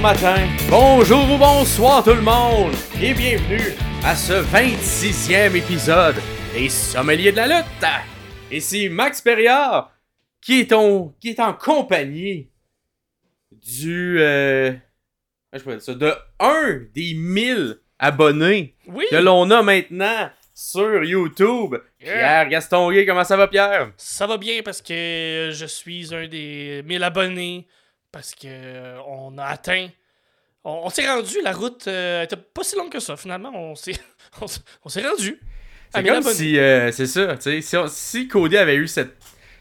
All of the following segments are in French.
bon matin, bonjour ou bonsoir tout le monde, et bienvenue à ce 26e épisode des Sommeliers de la lutte. Ici Max Perriard, qui est, en, qui est en compagnie du... Euh, je peux dire ça, de un des 1000 abonnés Oui! que l'on a maintenant sur YouTube. Pierre Gastonguay, comment ça va Pierre? Ça va bien parce que je suis un des 1000 abonnés. Parce que euh, on a atteint. On, on s'est rendu, la route euh, était pas si longue que ça finalement. On s'est on, s'est- on s'est rendu. C'est 1000 comme si, euh, c'est ça, tu sais, si, si Cody avait eu cette,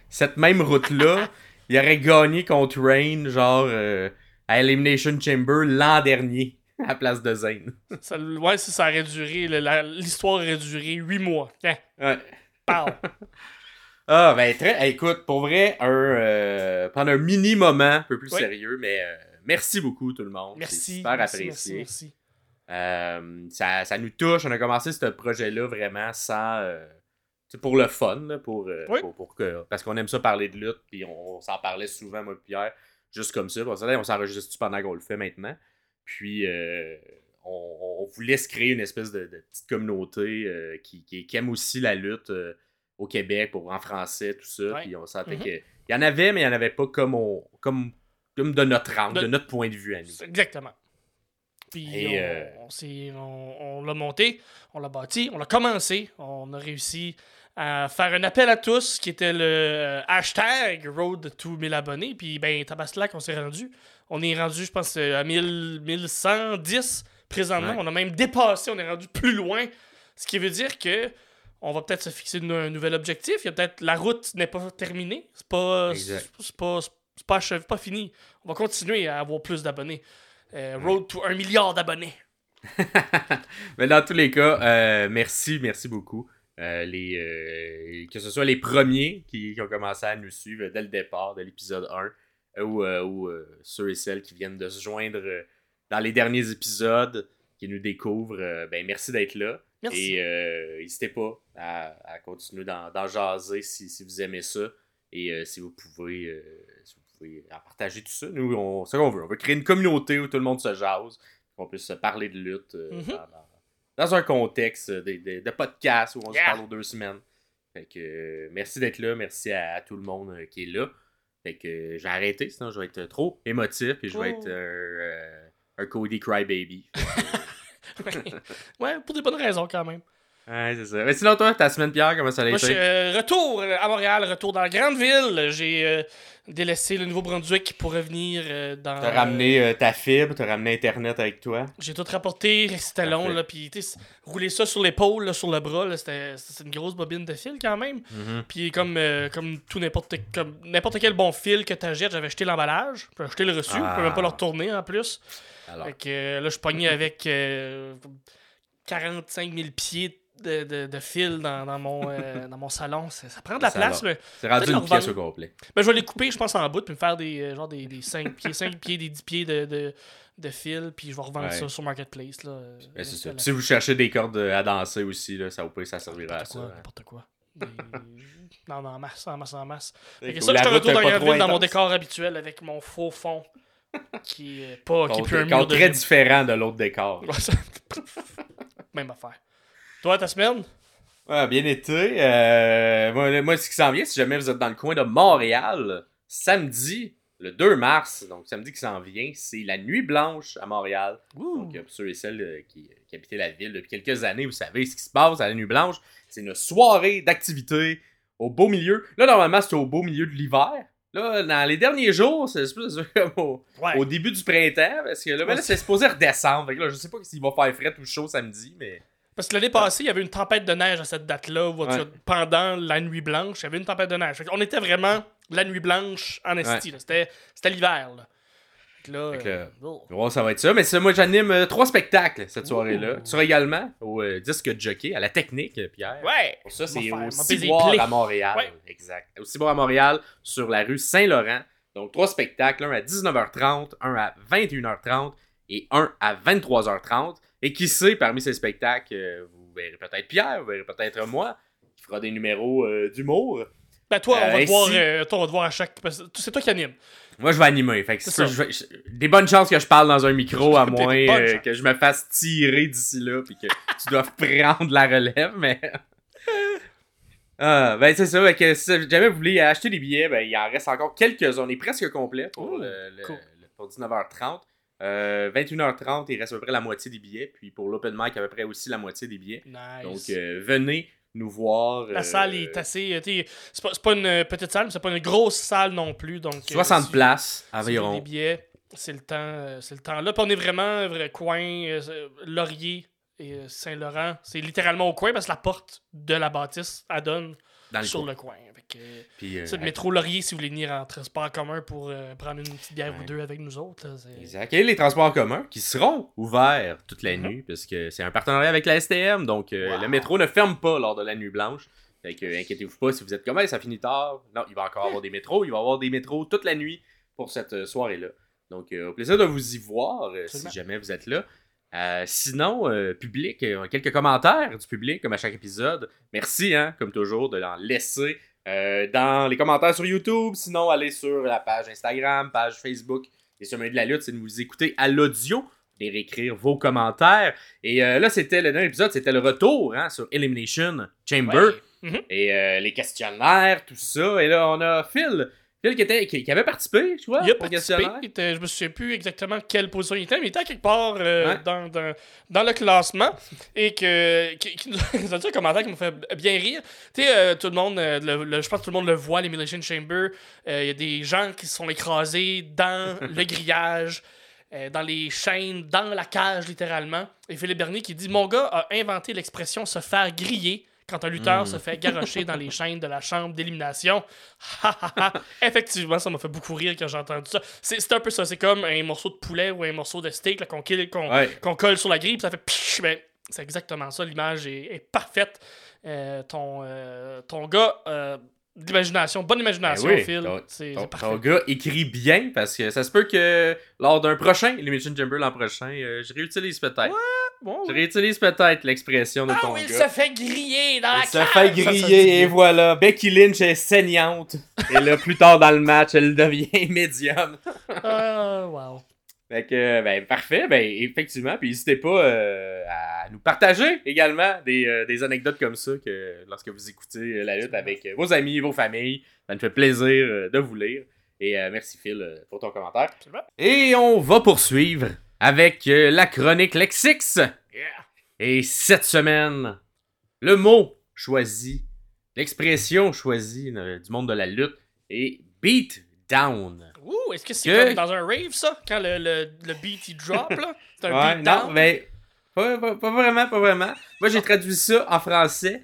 cette même route-là, il aurait gagné contre Rain, genre, euh, à Elimination Chamber l'an dernier, à la place de Zayn. Ça- ouais, si ça aurait duré, l'histoire aurait duré 8 mois. Tiens, Ouais. parle. Ah, ben, très, hey, écoute, pour vrai, un, euh, prendre un mini moment, un peu plus Oui. sérieux, mais euh, merci beaucoup tout le monde. Merci. super merci, apprécié. merci, merci. Euh, ça, ça nous touche. On a commencé ce projet-là vraiment sans. pour le fun, là, pour, Oui. pour- pour que, parce qu'on aime ça parler de lutte, puis on, on s'en parlait souvent, moi et Pierre, juste comme ça. On s'enregistre pendant qu'on le fait maintenant? Puis on, on voulait se créer une espèce de, de petite communauté qui, qui, qui aime aussi la lutte au Québec, pour, en français, tout ça. Ouais. Puis on sentait Mhm. qu'il y en avait, mais il n'y en avait pas comme, on, comme, comme de notre angle, De- de notre point de vue à nous. Exactement. Puis Et, on, euh, on on- on l'a monté, on l'a bâti, on l'a commencé. On a réussi à faire un appel à tous qui était le euh, hashtag Road to 1000 abonnés. Puis ben, Tabaslac, on s'est rendu. On est rendu, je pense, euh, à 1000, 1110 présentement. Ouais. On a même dépassé, on est rendu plus loin. Ce qui veut dire que on va peut-être se fixer un nouvel objectif. Il y a peut-être la route n'est pas terminée. C'est pas, c'est pas, c'est pas, achevé, pas fini. On va continuer à avoir plus d'abonnés. Euh, road to 1 milliard d'abonnés. Mais dans tous les cas, euh, merci, merci beaucoup. Euh, les, que ce soit les premiers qui, qui ont commencé à nous suivre dès le départ de l'épisode 1 euh, ou, ou, ceux et celles qui viennent de se joindre dans les derniers épisodes, qui nous découvrent, ben merci d'être là. Merci. Et euh, n'hésitez pas à, à continuer d'en d'en jaser si, si vous aimez ça. Et euh, si vous pouvez euh, si vous pouvez en partager tout ça. Nous, on, c'est ce qu'on veut. On veut créer une communauté où tout le monde se jase, qu'on puisse se parler de lutte Mhm. dans, un contexte de, de, de podcast où on Yeah. se parle aux deux semaines. Fait que euh, merci d'être là, merci à, à tout le monde euh, qui est là. Fait que euh, j'ai arrêté, sinon je vais être trop émotif et je vais Oh. être un Cody Crybaby. ouais, pour des bonnes raisons quand même. Ouais, c'est ça. Mais sinon, toi, ta semaine, Pierre, comment ça a Moi, je été? euh, retour à Montréal, retour dans la grande ville. J'ai euh, délaissé le Nouveau-Brunswick pour revenir euh, dans. T'as ramené euh, ta fibre, t'as ramené Internet avec toi. J'ai tout rapporté, c'était long, là, puis tu sais, rouler ça sur l'épaule, sur le bras, c'était une grosse bobine de fil quand même. Puis comme, comme tout n'importe comme n'importe quel bon fil que t'achètes, j'avais acheté l'emballage, puis acheté le reçu, Ah. je peux même pas le retourner en plus. Alors, Fait que là, je pognais avec euh, 45 000 pieds de, de, de fil dans, dans mon, euh, dans mon salon. Ça, ça prend de la Ça place, c'est rendu une le pièce au complet. ben, je vais les couper, je pense, en bout, puis me faire des, euh, genre des, des 5 pieds, 5 pieds, des 10 pieds de, de, de fil, puis je vais revendre Ouais. ça sur Marketplace. Là, euh, Ben, c'est ça. si vous cherchez des cordes à danser aussi, là, ça, pire, ça servira à ça. hein. n'importe quoi. Des- non, non, en masse, en masse, en masse. Que que ça, je te retourne dans ville dans mon décor habituel avec mon faux fond. qui est pas, qui est plus un mur de très ville. différent de l'autre décor. Même affaire. Toi, ta semaine? Ouais, bien été. Euh, moi, moi, ce qui s'en vient, si jamais vous êtes dans le coin de Montréal, samedi, le 2 mars, donc samedi qui s'en vient, c'est la Nuit Blanche à Montréal. Donc, euh, pour ceux et celles euh, qui, qui habitaient la ville depuis quelques années, vous savez ce qui se passe à la Nuit Blanche. C'est une soirée d'activité au beau milieu. Là, normalement, c'est au beau milieu de l'hiver. Là, dans les derniers jours, c'est comme au, Ouais. au début du printemps, parce que là, ben là, c'est supposé redescendre. Fait que là, je sais pas s'il va faire frais ou chaud samedi, mais. Parce que l'année passée, il y avait une tempête de neige à cette date-là, Ouais. pendant la nuit blanche, il y avait une tempête de neige. On était vraiment la nuit blanche en esti. là. C'était, l'hiver. Là. Que que, euh, oh. Ouais, ça va être ça. Mais moi, j'anime euh, trois spectacles cette soirée-là. Tu seras également au euh, disque jockey, à la technique, euh, Pierre. Ouais! Pour ça, c'est au Ciboire à Montréal. Ouais. Exact. Au Ciboire à Montréal, sur la rue Saint-Laurent. Donc, trois spectacles, un à 19h30, un à 21h30 et un à 23h30. Et qui sait, parmi ces spectacles, euh, vous verrez peut-être Pierre, vous verrez peut-être moi, qui fera des numéros euh, d'humour. Ben, toi, on va Euh, te voir, toi, on va te voir à chaque. C'est toi qui anime. Moi, je vais animer. Fait que C'est c'est ça. ça, je vais- je- des bonnes chances que je parle dans un micro, à moins euh, que je me fasse tirer d'ici là, puis que tu dois prendre la relève, mais. Ah, ben c'est ça, fait que si jamais vous voulez acheter des billets, ben il en reste encore quelques-uns. On est presque complet pour, Oh, le, le- cool. le- pour 19h30. Euh, 21h30, il reste à peu près la moitié des billets. Puis pour l'open mic, à peu près aussi la moitié des billets. Nice. Donc euh, venez nous voir. La euh, salle est assez. euh, C'est pas, pas une euh, petite salle, mais c'est pas une grosse salle non plus. Donc, euh, 60 si- places si environ. billets, c'est le temps, euh, c'est le temps là. Puis on est vraiment vrai coin euh, euh, Laurier et euh, Saint-Laurent. C'est littéralement au coin parce que la porte de la bâtisse elle donne Dans sur coin. le coin. Que, Puis, euh, c'est le métro Laurier si vous voulez venir en transport en commun pour euh, prendre une petite bière Ouais. ou deux avec nous autres. là, Exact. Et les transports en commun qui seront ouverts toute la Mhm. nuit, parce que c'est un partenariat avec la STM, donc euh, Wow. le métro ne ferme pas lors de la nuit blanche. Fait que inquiétez-vous pas si vous êtes comme Hey, ça finit tard. Non, il va encore avoir des métros, il va y avoir des métros toute la nuit pour cette euh, soirée-là. Donc au plaisir de vous y voir si jamais vous êtes là. Euh, sinon, euh, public, euh, quelques commentaires du public comme à chaque épisode. Merci, hein, comme toujours, de l'en laisser euh, dans les commentaires sur YouTube. Sinon, allez sur la page Instagram, page Facebook Les Chemins de la lutte, c'est de vous écouter à l'audio, et réécrire vos commentaires. Et euh, là, c'était le dernier épisode, c'était le retour hein, sur Elimination Chamber. Ouais. Et euh, les questionnaires, tout ça. Et là, on a Phil. Phil qui, était, qui, qui avait participé, tu vois, Il a participé. était- je me souviens plus exactement quelle position il était, mais il était à quelque part euh, Ouais. dans, dans, dans le classement. Et que, qui, qui nous a dit un commentaire qui me fait bien rire. Tu sais, euh, tout le monde, euh, le- le- je pense que tout le monde le voit, l'Elimination Chamber. Euh, Il y a des gens qui se sont écrasés dans le grillage. dans les chaînes, dans la cage littéralement. Et Philippe Bernier qui dit Mon gars a inventé l'expression se faire griller quand un lutteur Mm. se fait garrocher dans les chaînes de la chambre d'élimination. Ha, ha, ha. Effectivement, ça m'a fait beaucoup rire quand j'ai entendu ça. C'est un peu ça. C'est comme un morceau de poulet ou un morceau de steak qu'on Ouais. colle sur la grille, puis ça fait psh, ben, c'est exactement ça. L'image est, est parfaite. Euh, ton, euh, ton gars, euh, d'imagination, bonne imagination, Ben oui, Phil. ton- gars écrit bien parce que ça se peut que lors d'un prochain Elimination Chamber l'an prochain, je réutilise peut-être. Bon, Je ouais. réutilise peut-être l'expression de Ah ton oui, il gars. se fait griller dans la Elle se fait Ça, ça griller et bien. voilà. Becky Lynch est saignante. et là, plus tard dans le match, elle devient médium. Ah, wow. Fait que, ben, parfait. Ben, effectivement. Puis n'hésitez pas euh, à nous partager également des, euh, des anecdotes comme ça que lorsque vous écoutez euh, la lutte avec euh, vos amis, vos familles. Ça nous fait plaisir euh, de vous lire. Et euh, merci Phil euh, pour ton commentaire. Absolument. Et on va poursuivre avec euh, la chronique Lexix. Yeah. Et cette semaine, le mot choisi, l'expression choisie euh, du monde de la lutte est beat down. Ouh, est-ce que c'est Que- comme dans un rave, ça? Quand le, le, le beat, il drop, là? C'est un Ouais, beat non, down? mais pas, pas- pas vraiment, pas vraiment. Moi, j'ai traduit ça en français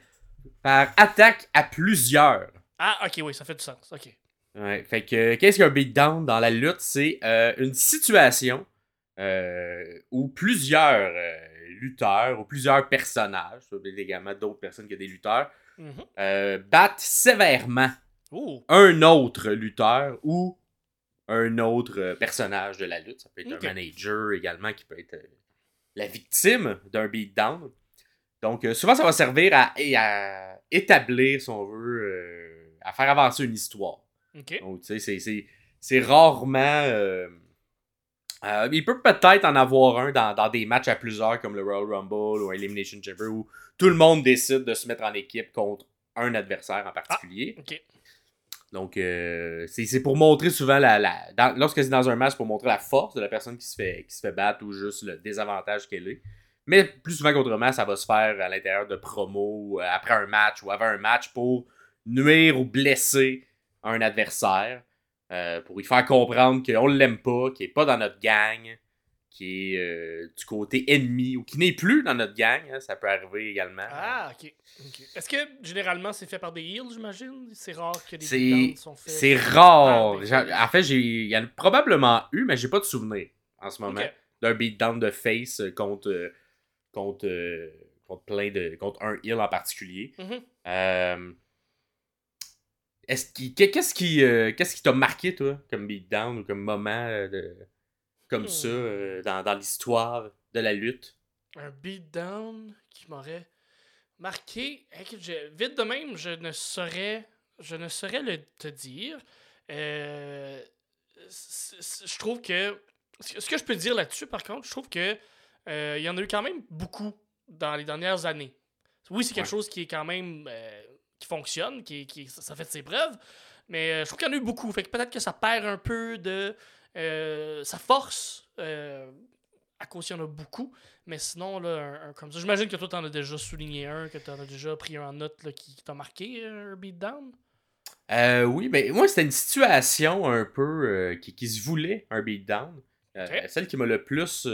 par attaque à plusieurs. Ah, ok, oui, ça fait du sens. Ok. Ouais, fait que qu'est-ce qu'un beatdown dans la lutte? C'est euh, une situation euh, où plusieurs euh, lutteurs ou plusieurs personnages, ça peut être également d'autres personnes que des lutteurs, Mhm. euh, battent sévèrement un autre lutteur ou un autre personnage de la lutte. Ça peut être un manager également qui peut être la victime d'un beatdown. Donc, souvent, ça va servir à, à établir, si on veut, à faire avancer une histoire. Donc, tu sais, c'est rarement. Euh, il peut peut-être en avoir un dans, dans des matchs à plusieurs, comme le Royal Rumble ou Elimination Chamber, où tout le monde décide de se mettre en équipe contre un adversaire en particulier. Ok. Donc, euh, c'est pour montrer souvent la. la dans- lorsque c'est dans un match, pour montrer la force de la personne qui se fait, qui se fait battre ou juste le désavantage qu'elle est. Mais plus souvent qu'autrement, ça va se faire à l'intérieur de promos, euh, après un match ou avant un match pour nuire ou blesser un adversaire. Euh, pour lui faire comprendre qu'on l'aime pas, qu'il est pas dans notre gang, qui est euh, du côté ennemi ou qui n'est plus dans notre gang. hein, ça peut arriver également. Ah, ok. Est-ce que généralement c'est fait par des heels, j'imagine? C'est rare que des beatdowns sont faits. C'est rare. En fait, j'ai- il y en a probablement eu, mais j'ai pas de souvenir en ce moment Ok. d'un beatdown de face contre, euh, contre, contre plein de. contre un heal en particulier. Mhm. Euh, est-ce qui, qu'est- qu'est-ce qui, euh, qu'est-ce qui t'a marqué, toi, comme beatdown ou comme moment euh, de, comme Hmm. ça euh, dans, dans l'histoire de la lutte? Un beatdown qui m'aurait marqué. Écoute, je- vite de même, je ne saurais je ne saurais le te dire. Euh, c- c- je trouve que. Ce que- je peux dire là-dessus, par contre, je trouve que il y en a eu quand même beaucoup dans les dernières années. Oui, c'est quelque Ouais. chose qui est quand même. Qui fonctionne, qui, qui ça, fait de ses preuves. Mais euh, je trouve qu'il y en a eu beaucoup. Fait que peut-être que ça perd un peu de euh, sa force. euh, à cause qu'il y en a beaucoup. Mais sinon, là, un, un comme ça. J'imagine que toi, t'en as déjà souligné un, que t'en as déjà pris un en note là, qui, qui t'a marqué, un beatdown? Euh, oui, mais moi, c'était une situation un peu qui, qui se voulait un beatdown. Celle qui m'a le plus.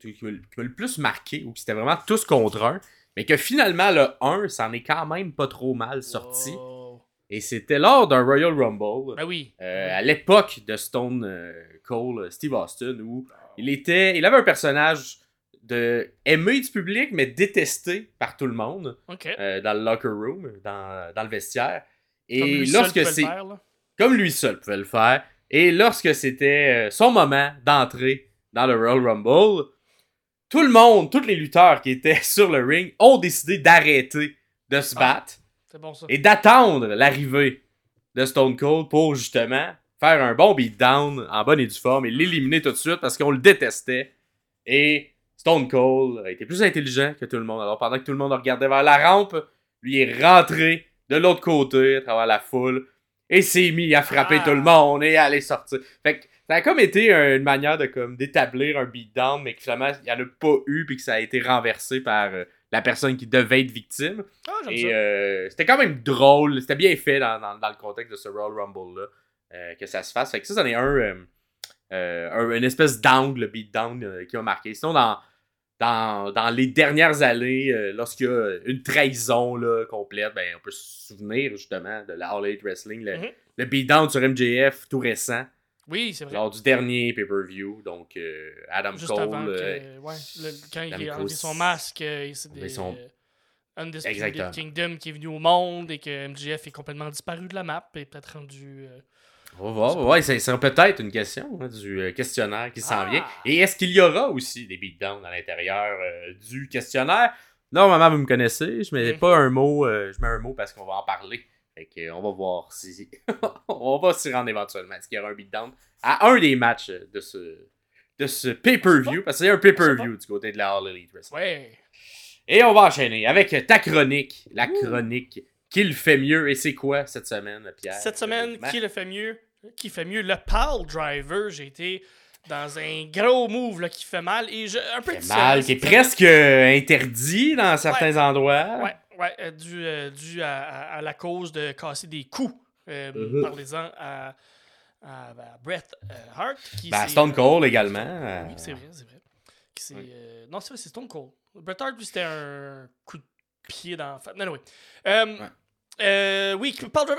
qui m'a qui le plus marqué, ou que c'était vraiment tous contre un. Mais que finalement, le 1, ça en est quand même pas trop mal sorti. Wow. Et c'était lors d'un Royal Rumble. Ben oui. Euh, à l'époque de Stone euh, Cold, Steve Austin, où il était, il avait un personnage de aimé du public, mais détesté par tout le monde euh, dans le locker room, dans, dans le vestiaire. Et Comme lui seul lorsque c'est comme lui seul pouvait le faire, et lorsque c'était euh, son moment d'entrer dans le Royal Rumble, tout le monde, tous les lutteurs qui étaient sur le ring ont décidé d'arrêter de se Ah. battre C'est bon ça. et d'attendre l'arrivée de Stone Cold pour justement faire un bon beatdown en bonne et due forme et l'éliminer tout de suite parce qu'on le détestait. Et Stone Cold a été plus intelligent que tout le monde. Alors pendant que tout le monde regardait vers la rampe, lui est rentré de l'autre côté à travers la foule et s'est mis à frapper Ah. tout le monde et à aller sortir. Fait que ça a comme été une manière de comme d'établir un beatdown mais que finalement il n'y en a pas eu puis que ça a été renversé par euh, la personne qui devait être victime. Ah, Et euh, c'était quand même drôle, c'était bien fait dans, dans- dans le contexte de ce Royal Rumble-là, euh, que ça se fasse. Fait que ça, c'en est un, un- une espèce d'angle beatdown qui m'a marqué. Sinon, dans, dans, dans les dernières années, lorsqu'il y a une trahison là, complète, ben, on peut se souvenir justement de la All Elite Wrestling, le, Mhm. le beatdown sur MJF tout récent, Oui, c'est vrai. lors du dernier pay-per-view. Donc, euh, Adam Juste Cole. avant que, euh, ouais, le- quand il Adam a Cole, enlevé son masque, euh, c'est des son- euh, Undisputed Exactement. Kingdom qui est venu au monde et que MJF est complètement disparu de la map et peut-être rendu. euh, On va voir. Ouais, ça sera peut-être une question hein, du questionnaire qui s'en Ah. vient. Et est-ce qu'il y aura aussi des beatdowns à l'intérieur du questionnaire? Normalement, vous me connaissez. Je mets Mhm. pas un mot. je mets un mot parce qu'on va en parler. Fait que, on va voir si. on va s'y rendre éventuellement. Est-ce qu'il y aura un beatdown à un des matchs de ce, de ce pay-per-view? Parce qu'il y a un pay-per-view du côté de la All Elite Wrestling. Ouais. Et on va enchaîner avec ta chronique. La chronique qu'il fait mieux. Et c'est quoi cette semaine, Pierre? Cette semaine, qui le fait mieux Qui fait mieux? Le Pal Driver. J'ai été dans un gros move là, qui fait mal et je, un peu fait mal, qui est presque interdit dans certains endroits. Ouais, ouais, euh, dû, euh, dû à, à- à la cause de casser des coups. Euh, Mhm. Parlez-en à, à, à Bret euh, Hart. Qui Ben, Stone euh, Cold également. euh, Oui, c'est vrai, c'est vrai. Qui s'est, Ouais. euh, non, c'est vrai, c'est Stone Cold. Bret Hart, lui, c'était un coup de pied dans la face. Non, non, oui. Euh, Ouais. euh,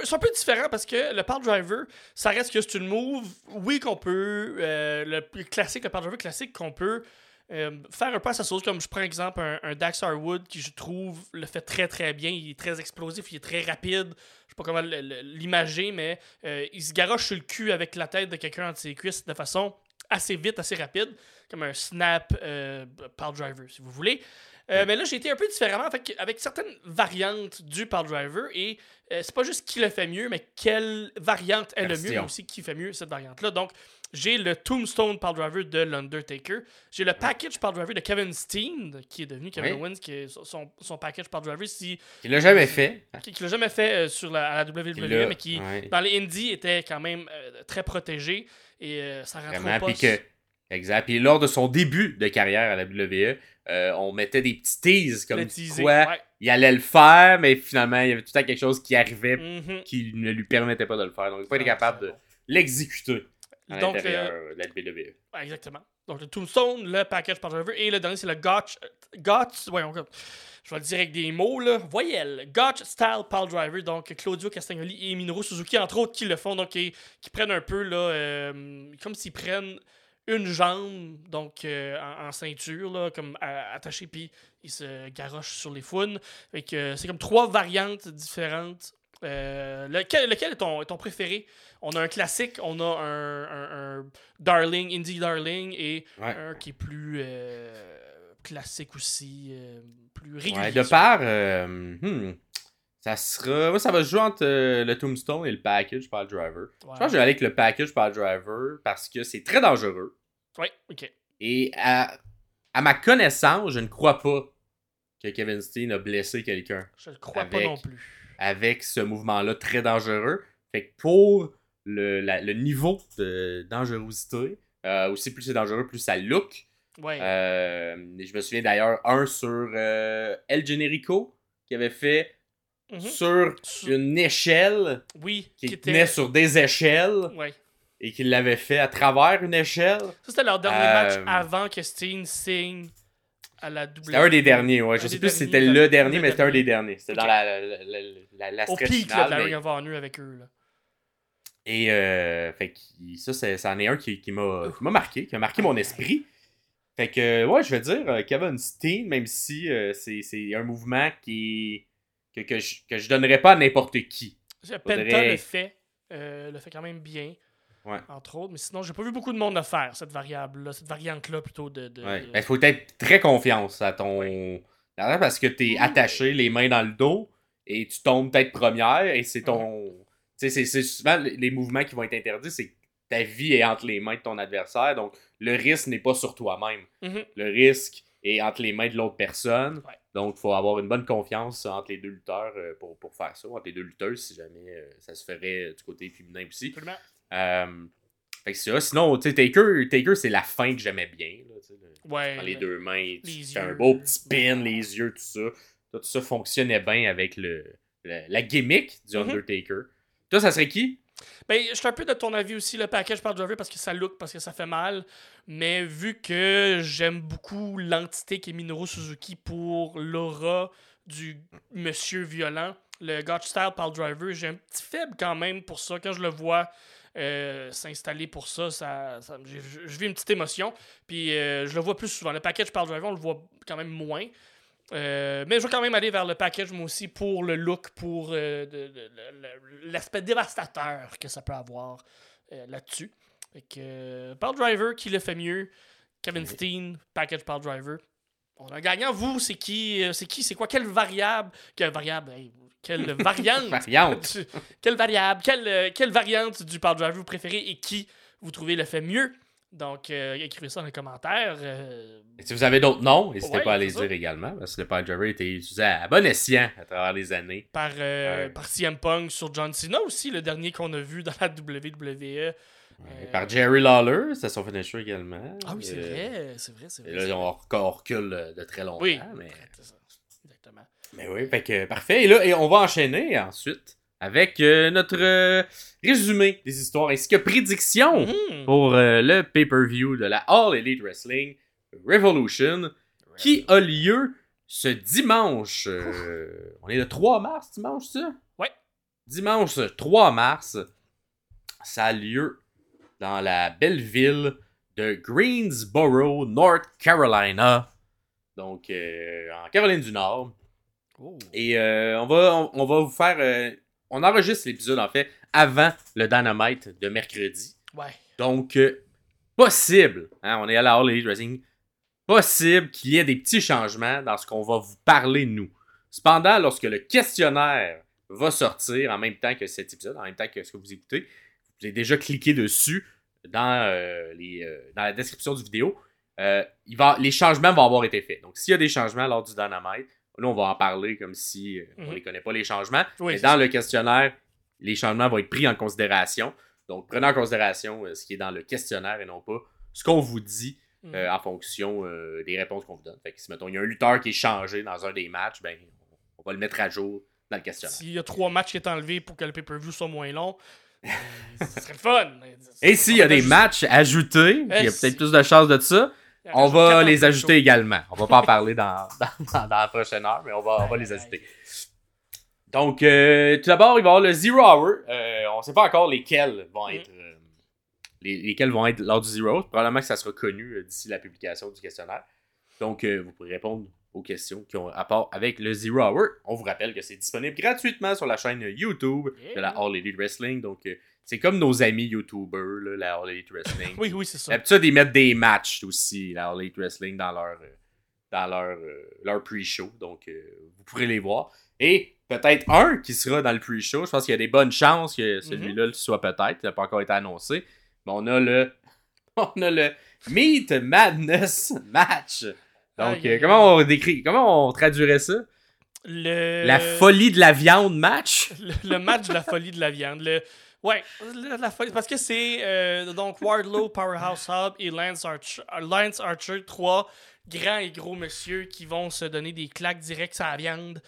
c'est un peu différent parce que le Power Driver, ça reste que c'est une move, oui, qu'on peut, euh, le classique, le Power Driver classique, qu'on peut euh, faire un peu à sa sauce. Comme je prends exemple un, un Dax Harwood qui, je trouve, le fait très très bien. Il est très explosif, il est très rapide. Je sais pas comment l'imager, mais euh, il se garoche sur le cul avec la tête de quelqu'un entre ses cuisses de façon assez vite, assez rapide, comme un snap euh, power driver, si vous voulez. Euh, mais là, j'ai été un peu différemment avec, avec certaines variantes du power driver et euh, c'est pas juste qui le fait mieux, mais quelle variante est le mieux, mais aussi qui fait mieux cette variante-là. Donc, j'ai le Tombstone Power Driver de l'Undertaker. J'ai le Package Power Driver de Kevin Steen, qui est devenu Kevin Oui. Owens, qui est son, son Package Power Driver, si, Il l'a jamais fait. qui, qui l'a jamais fait euh, sur la, à la WWE, mais qui, ouais, dans les Indies, était quand même euh, très protégé et euh, ça rentrait poste. que. Exact. Puis lors de son début de carrière à la WWE, euh, on mettait des petits teases comme teaser, quoi ouais. il allait le faire, mais finalement, il y avait tout le temps quelque chose qui arrivait Mhm. qui ne lui permettait pas de le faire. Donc, il n'a pas été capable de l'exécuter à Donc, euh, de la WWE. Ouais, exactement. Donc, le Tombstone, le package Power Driver, et le dernier, c'est le Gotch. Gotch, voyons, je vais le dire avec des mots, là. Voyelle. Gotch Style Power Driver. Donc, Claudio Castagnoli et Minoru Suzuki, entre autres, qui le font. Donc, qui, qui prennent un peu, là, euh, comme s'ils prennent une jambe, donc euh, en, en ceinture, là, comme à- attaché, puis ils se garochent sur les founes. Fait que euh, c'est comme trois variantes différentes. Euh, lequel, lequel est, ton, est ton préféré? On a un classique, on a un, un- un Darling, Indie Darling, et Ouais. un qui est plus euh, classique aussi, euh, plus régulier. Ouais, de par. hmm, Ça sera. Ça va se jouer entre le Tombstone et le package par le driver. Je pense que je vais aller avec le package par le driver parce que c'est très dangereux. Ouais, ok. Et à, à ma connaissance, je ne crois pas que Kevin Steen a blessé quelqu'un Je le crois pas non plus. Avec ce mouvement-là très dangereux. Fait que pour le, la- le niveau de dangerosité, euh, aussi plus c'est dangereux, plus ça look. Ouais. Euh, je me souviens d'ailleurs un sur euh, El Generico qui avait fait Mhm. sur Sur- une échelle Oui, qui, qui tenait était. sur des échelles Ouais. et qui l'avait fait à travers une échelle. Ça, c'était leur dernier match avant que Steen signe à la double. C'était un des derniers, ouais. Un Je sais plus si c'était le- le dernier, mais c'était un dernier. des derniers. C'était dans la, la, la, la, la Au pic là, finale, de la mais- Ring of Honor avec eux. Là. Et euh, fait que ça, c'est- c'en est un qui, qui m'a marqué, qui a marqué mon esprit. Fait que, ouais, je veux dire, euh, Kevin Steen, même si euh, c'est c'est un mouvement qui que, que, je, que je donnerais pas à n'importe qui. Penta Faudrait- le fait. euh, le fait quand même bien. Ouais. Entre autres. Mais sinon, j'ai pas vu beaucoup de monde le faire, cette variable-là. Cette variante-là plutôt de. de- Ouais. Ben, faut être très confiance à ton. Parce que t'es attaché les mains dans le dos et tu tombes peut-être première et c'est ton. Tu sais, c'est- souvent les mouvements qui vont être interdits, c'est que ta vie est entre les mains de ton adversaire, donc le risque n'est pas sur toi-même. Mhm. Le risque est entre les mains de l'autre personne. Ouais. Donc, il faut avoir une bonne confiance entre les deux lutteurs euh, pour, pour faire ça, entre les deux lutteuses, si jamais euh, ça se ferait du côté féminin aussi. Absolument. Euh, fait que c'est ça. Sinon, tu sais, Taker, Taker c'est la fin que j'aimais bien. Là, Ouais. les le- deux mains, tu un beau petit pin, les yeux, tout ça. Tout ça fonctionnait bien avec le, le- la gimmick du Mhm. Undertaker. Toi, ça serait qui? Ben, je suis un peu de ton avis aussi, le package par driver, parce que ça look, parce que ça fait mal. Mais vu que j'aime beaucoup l'entité qui est Minoru Suzuki pour l'aura du monsieur violent, le Gotch Style par driver, j'ai un petit faible quand même pour ça. Quand je le vois euh, s'installer pour ça, ça, ça- je, vis une petite émotion. Puis euh, je le vois plus souvent. Le package par driver, on le voit quand même moins. Euh, mais je vais quand même aller vers le package, moi aussi, pour le look, pour l'aspect dévastateur que ça peut avoir là-dessus. Que Power Driver, qui le fait mieux Kevin. Steen, package Power Driver. On a un gagnant, vous, c'est qui euh, C'est qui C'est quoi? Quelle variable? Quelle variable? Hey, Quelle variante? Quelle variable? Quelle, euh, quelle variante du Power Driver vous préférez et qui vous trouvez le fait mieux? Donc, euh, écrivez ça dans les commentaires. euh, Et si vous avez d'autres noms, n'hésitez Ouais, pas à les ça. dire également, parce que le Power Driver a été utilisé à bon escient à travers les années. par, euh, par CM Punk sur John Cena aussi, le dernier qu'on a vu dans la WWE. Euh, Par Jerry Lawler, c'était son finisher également. Ah oui, c'est Euh, vrai, c'est vrai, c'est Et vrai. là, on, on recule de très longtemps. Oui, mais... c'est ça. Exactement. mais oui, fait que parfait. Et là, et on va enchaîner ensuite avec euh, notre euh, résumé des histoires ainsi que prédiction Mhm. pour euh, le pay-per-view de la All Elite Wrestling Revolution qui a lieu ce dimanche. on est le 3 mars, dimanche, ça? Ouais. Dimanche 3 mars, ça a lieu dans la belle ville de Greensboro, North Carolina. Donc, euh, en Caroline du Nord. Oh. Et euh, on, va, on, on va vous faire. euh, on enregistre l'épisode, en fait, avant le Dynamite de mercredi. Ouais. Donc, possible, hein, on est à la All Elite Wrestling, possible qu'il y ait des petits changements dans ce qu'on va vous parler, nous. Cependant, lorsque le questionnaire va sortir en même temps que cet épisode, en même temps que ce que vous écoutez, vous avez déjà cliqué dessus dans, euh, les, euh, dans la description du vidéo. euh, il va, les changements vont avoir été faits. Donc, s'il y a des changements lors du Dynamite, là, on va en parler comme si on Mhm. ne les connaît pas, les changements. Oui, Mais dans ça. le questionnaire, les changements vont être pris en considération. Donc, prenez en considération ce qui est dans le questionnaire et non pas ce qu'on vous dit Mhm. en fonction des réponses qu'on vous donne. Fait que si, mettons, il y a un lutteur qui est changé dans un des matchs, ben, on va le mettre à jour dans le questionnaire. S'il y a trois matchs qui est enlevés pour que le pay-per-view soit moins long, ce serait le fun. Et s'il y a des matchs ajoutés, il y a peut-être plus de chances de ça, on va les ajouter également. On va pas en parler dans, dans, la prochaine heure, mais on va, on va les ajouter. Donc, euh, tout d'abord, il va y avoir le Zero Hour. Euh, on ne sait pas encore lesquels vont Mm. être, euh, les- lesquels vont être lors du Zero Hour. Probablement que ça sera connu euh, d'ici la publication du questionnaire. Donc, euh, vous pourrez répondre aux questions qui ont rapport avec le Zero Hour. On vous rappelle que c'est disponible gratuitement sur la chaîne YouTube de la All Elite Wrestling. Donc, euh, c'est comme nos amis YouTubers, là, la All Elite Wrestling. Oui, oui, c'est ça. D'habitude, ils mettent des matchs aussi, la All Elite Wrestling, dans leur, euh, dans leur, leur pre-show. Donc, vous pourrez les voir. Et peut-être un qui sera dans le pre-show. Je pense qu'il y a des bonnes chances que Mhm. celui-là le soit peut-être. Il n'a pas encore été annoncé. Mais on a le. On a le Meat Madness match. Donc, euh, comment on décrit. Comment on traduirait ça? Le... La folie de la viande match? le, le match de la folie de la viande. Le, ouais, la folie. Parce que c'est euh, donc Wardlow, Powerhouse Hub et Lance Archer, Lance Archer, trois grands et gros monsieur qui vont se donner des claques directes à la viande.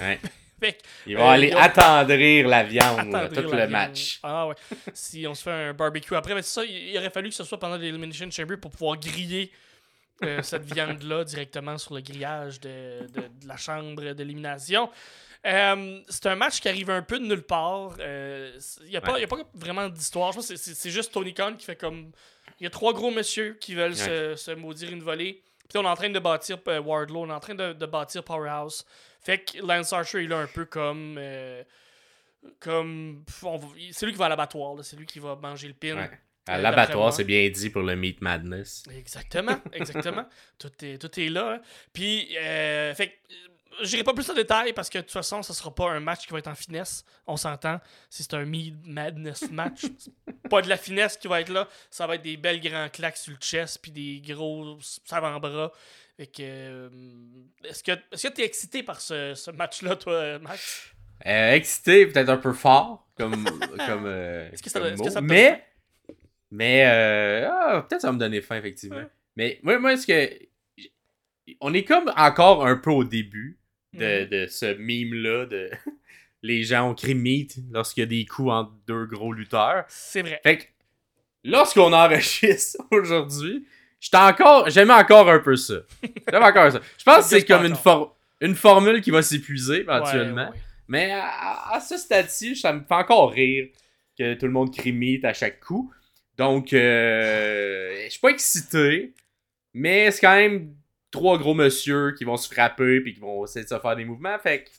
Ouais. Fait Ils vont Euh, aller ils ont- attendrir la viande attendrir tout la le viande. match. Ah ouais. si on se fait un barbecue après, mais c'est ça, il, il aurait fallu que ce soit pendant l'Elimination Chamber pour pouvoir griller euh, cette viande-là directement sur le grillage de, de- de la chambre d'élimination. Euh, c'est un match qui arrive un peu de nulle part. Euh, Il n'y a, pas- Ouais. y a pas vraiment d'histoire. Je pense que c'est- juste Tony Khan qui fait comme. Il y a trois gros monsieur qui veulent se, se maudire une volée. Puis on est en train de bâtir euh, Wardlow, on est en train de, de bâtir Powerhouse. Fait que Lance Archer, il est un peu comme. euh, C'est lui qui va à l'abattoir, c'est lui qui va manger le pin. Ouais. À Euh, d'après l'abattoir, c'est bien dit pour le Meat Madness. Exactement, exactement. tout, est, tout est là. hein. Puis, euh, fait euh, j'irai pas plus en détail parce que de toute façon, ça sera pas un match qui va être en finesse. On s'entend. Si c'est un Mead Madness match, pas de la finesse qui va être là. Ça va être des belles grands claques sur le chest puis des gros avant-bras. Fait que, euh, est-ce que que t'es excité par ce, ce match-là, toi, Max? Euh, excité, peut-être un peu fort, comme, comme, euh, Est-ce que ça- que mais, mais euh, ah, peut-être ça va me donner faim, effectivement. Ouais. Mais moi, moi, est-ce que. On est comme encore un peu au début de, Mhm. de ce meme-là de. Les gens ont crié lorsqu'il y a des coups entre deux gros lutteurs. C'est vrai. Fait que, lorsqu'on enregistre aujourd'hui, j'étais encore, j'aime encore un peu ça. J'aime encore ça. Je pense que c'est comme une, for- une formule qui va s'épuiser éventuellement. Ouais, ouais, ouais. Mais à, à ce stade-ci, ça me fait encore rire que tout le monde crie à chaque coup. Donc, euh, je suis pas excité, mais c'est quand même trois gros monsieur qui vont se frapper puis qui vont essayer de se faire des mouvements. Fait que,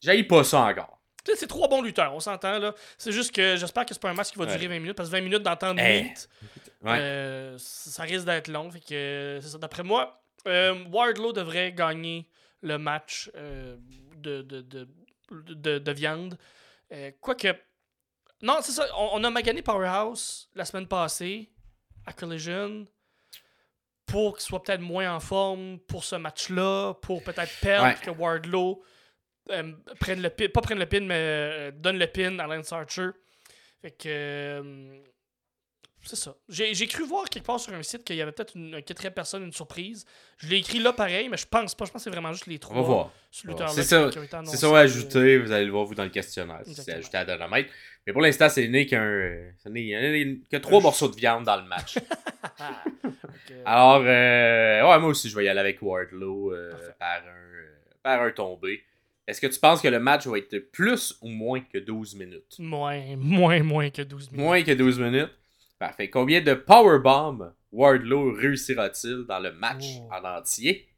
j'aille pas ça encore. C'est trois bons lutteurs, on s'entend là. C'est juste que j'espère que c'est pas un match qui va Ouais. durer 20 minutes parce que 20 minutes d'entendre Ouais. euh, ça risque d'être long. Fait que euh, c'est ça. D'après moi, euh, Wardlow devrait gagner le match de, de, de, de- de viande. Quoique. Non, c'est ça. On, on a magané Powerhouse la semaine passée à Collision pour qu'il soit peut-être moins en forme pour ce match-là, pour peut-être perdre Ouais. que Wardlow euh, prenne le pin, pas prenne le pin, mais euh, donne le pin à Lance Archer. Fait que. euh, c'est ça. J'ai cru voir quelque part sur un site qu'il y avait peut-être une, une quatrième personne, une surprise. Je l'ai écrit là pareil, mais je pense pas. Je pense que c'est vraiment juste les trois. On va voir. C'est ça- C'est ça, on va ajouter, vous allez le voir vous dans le questionnaire. C'est ajouté à Dynamite. Mais pour l'instant, c'est né qu'un. Il y a que trois morceaux de viande dans le match. Alors, euh, ouais, moi aussi, je vais y aller avec Wardlow euh, par, un, euh, par un tombé. Est-ce que tu penses que le match va être plus ou moins que 12 minutes? Moins, moins, moins que 12 minutes. Moins que 12 minutes. Parfait. Combien de powerbomb Wardlow réussira-t-il dans le match Oh. en entier?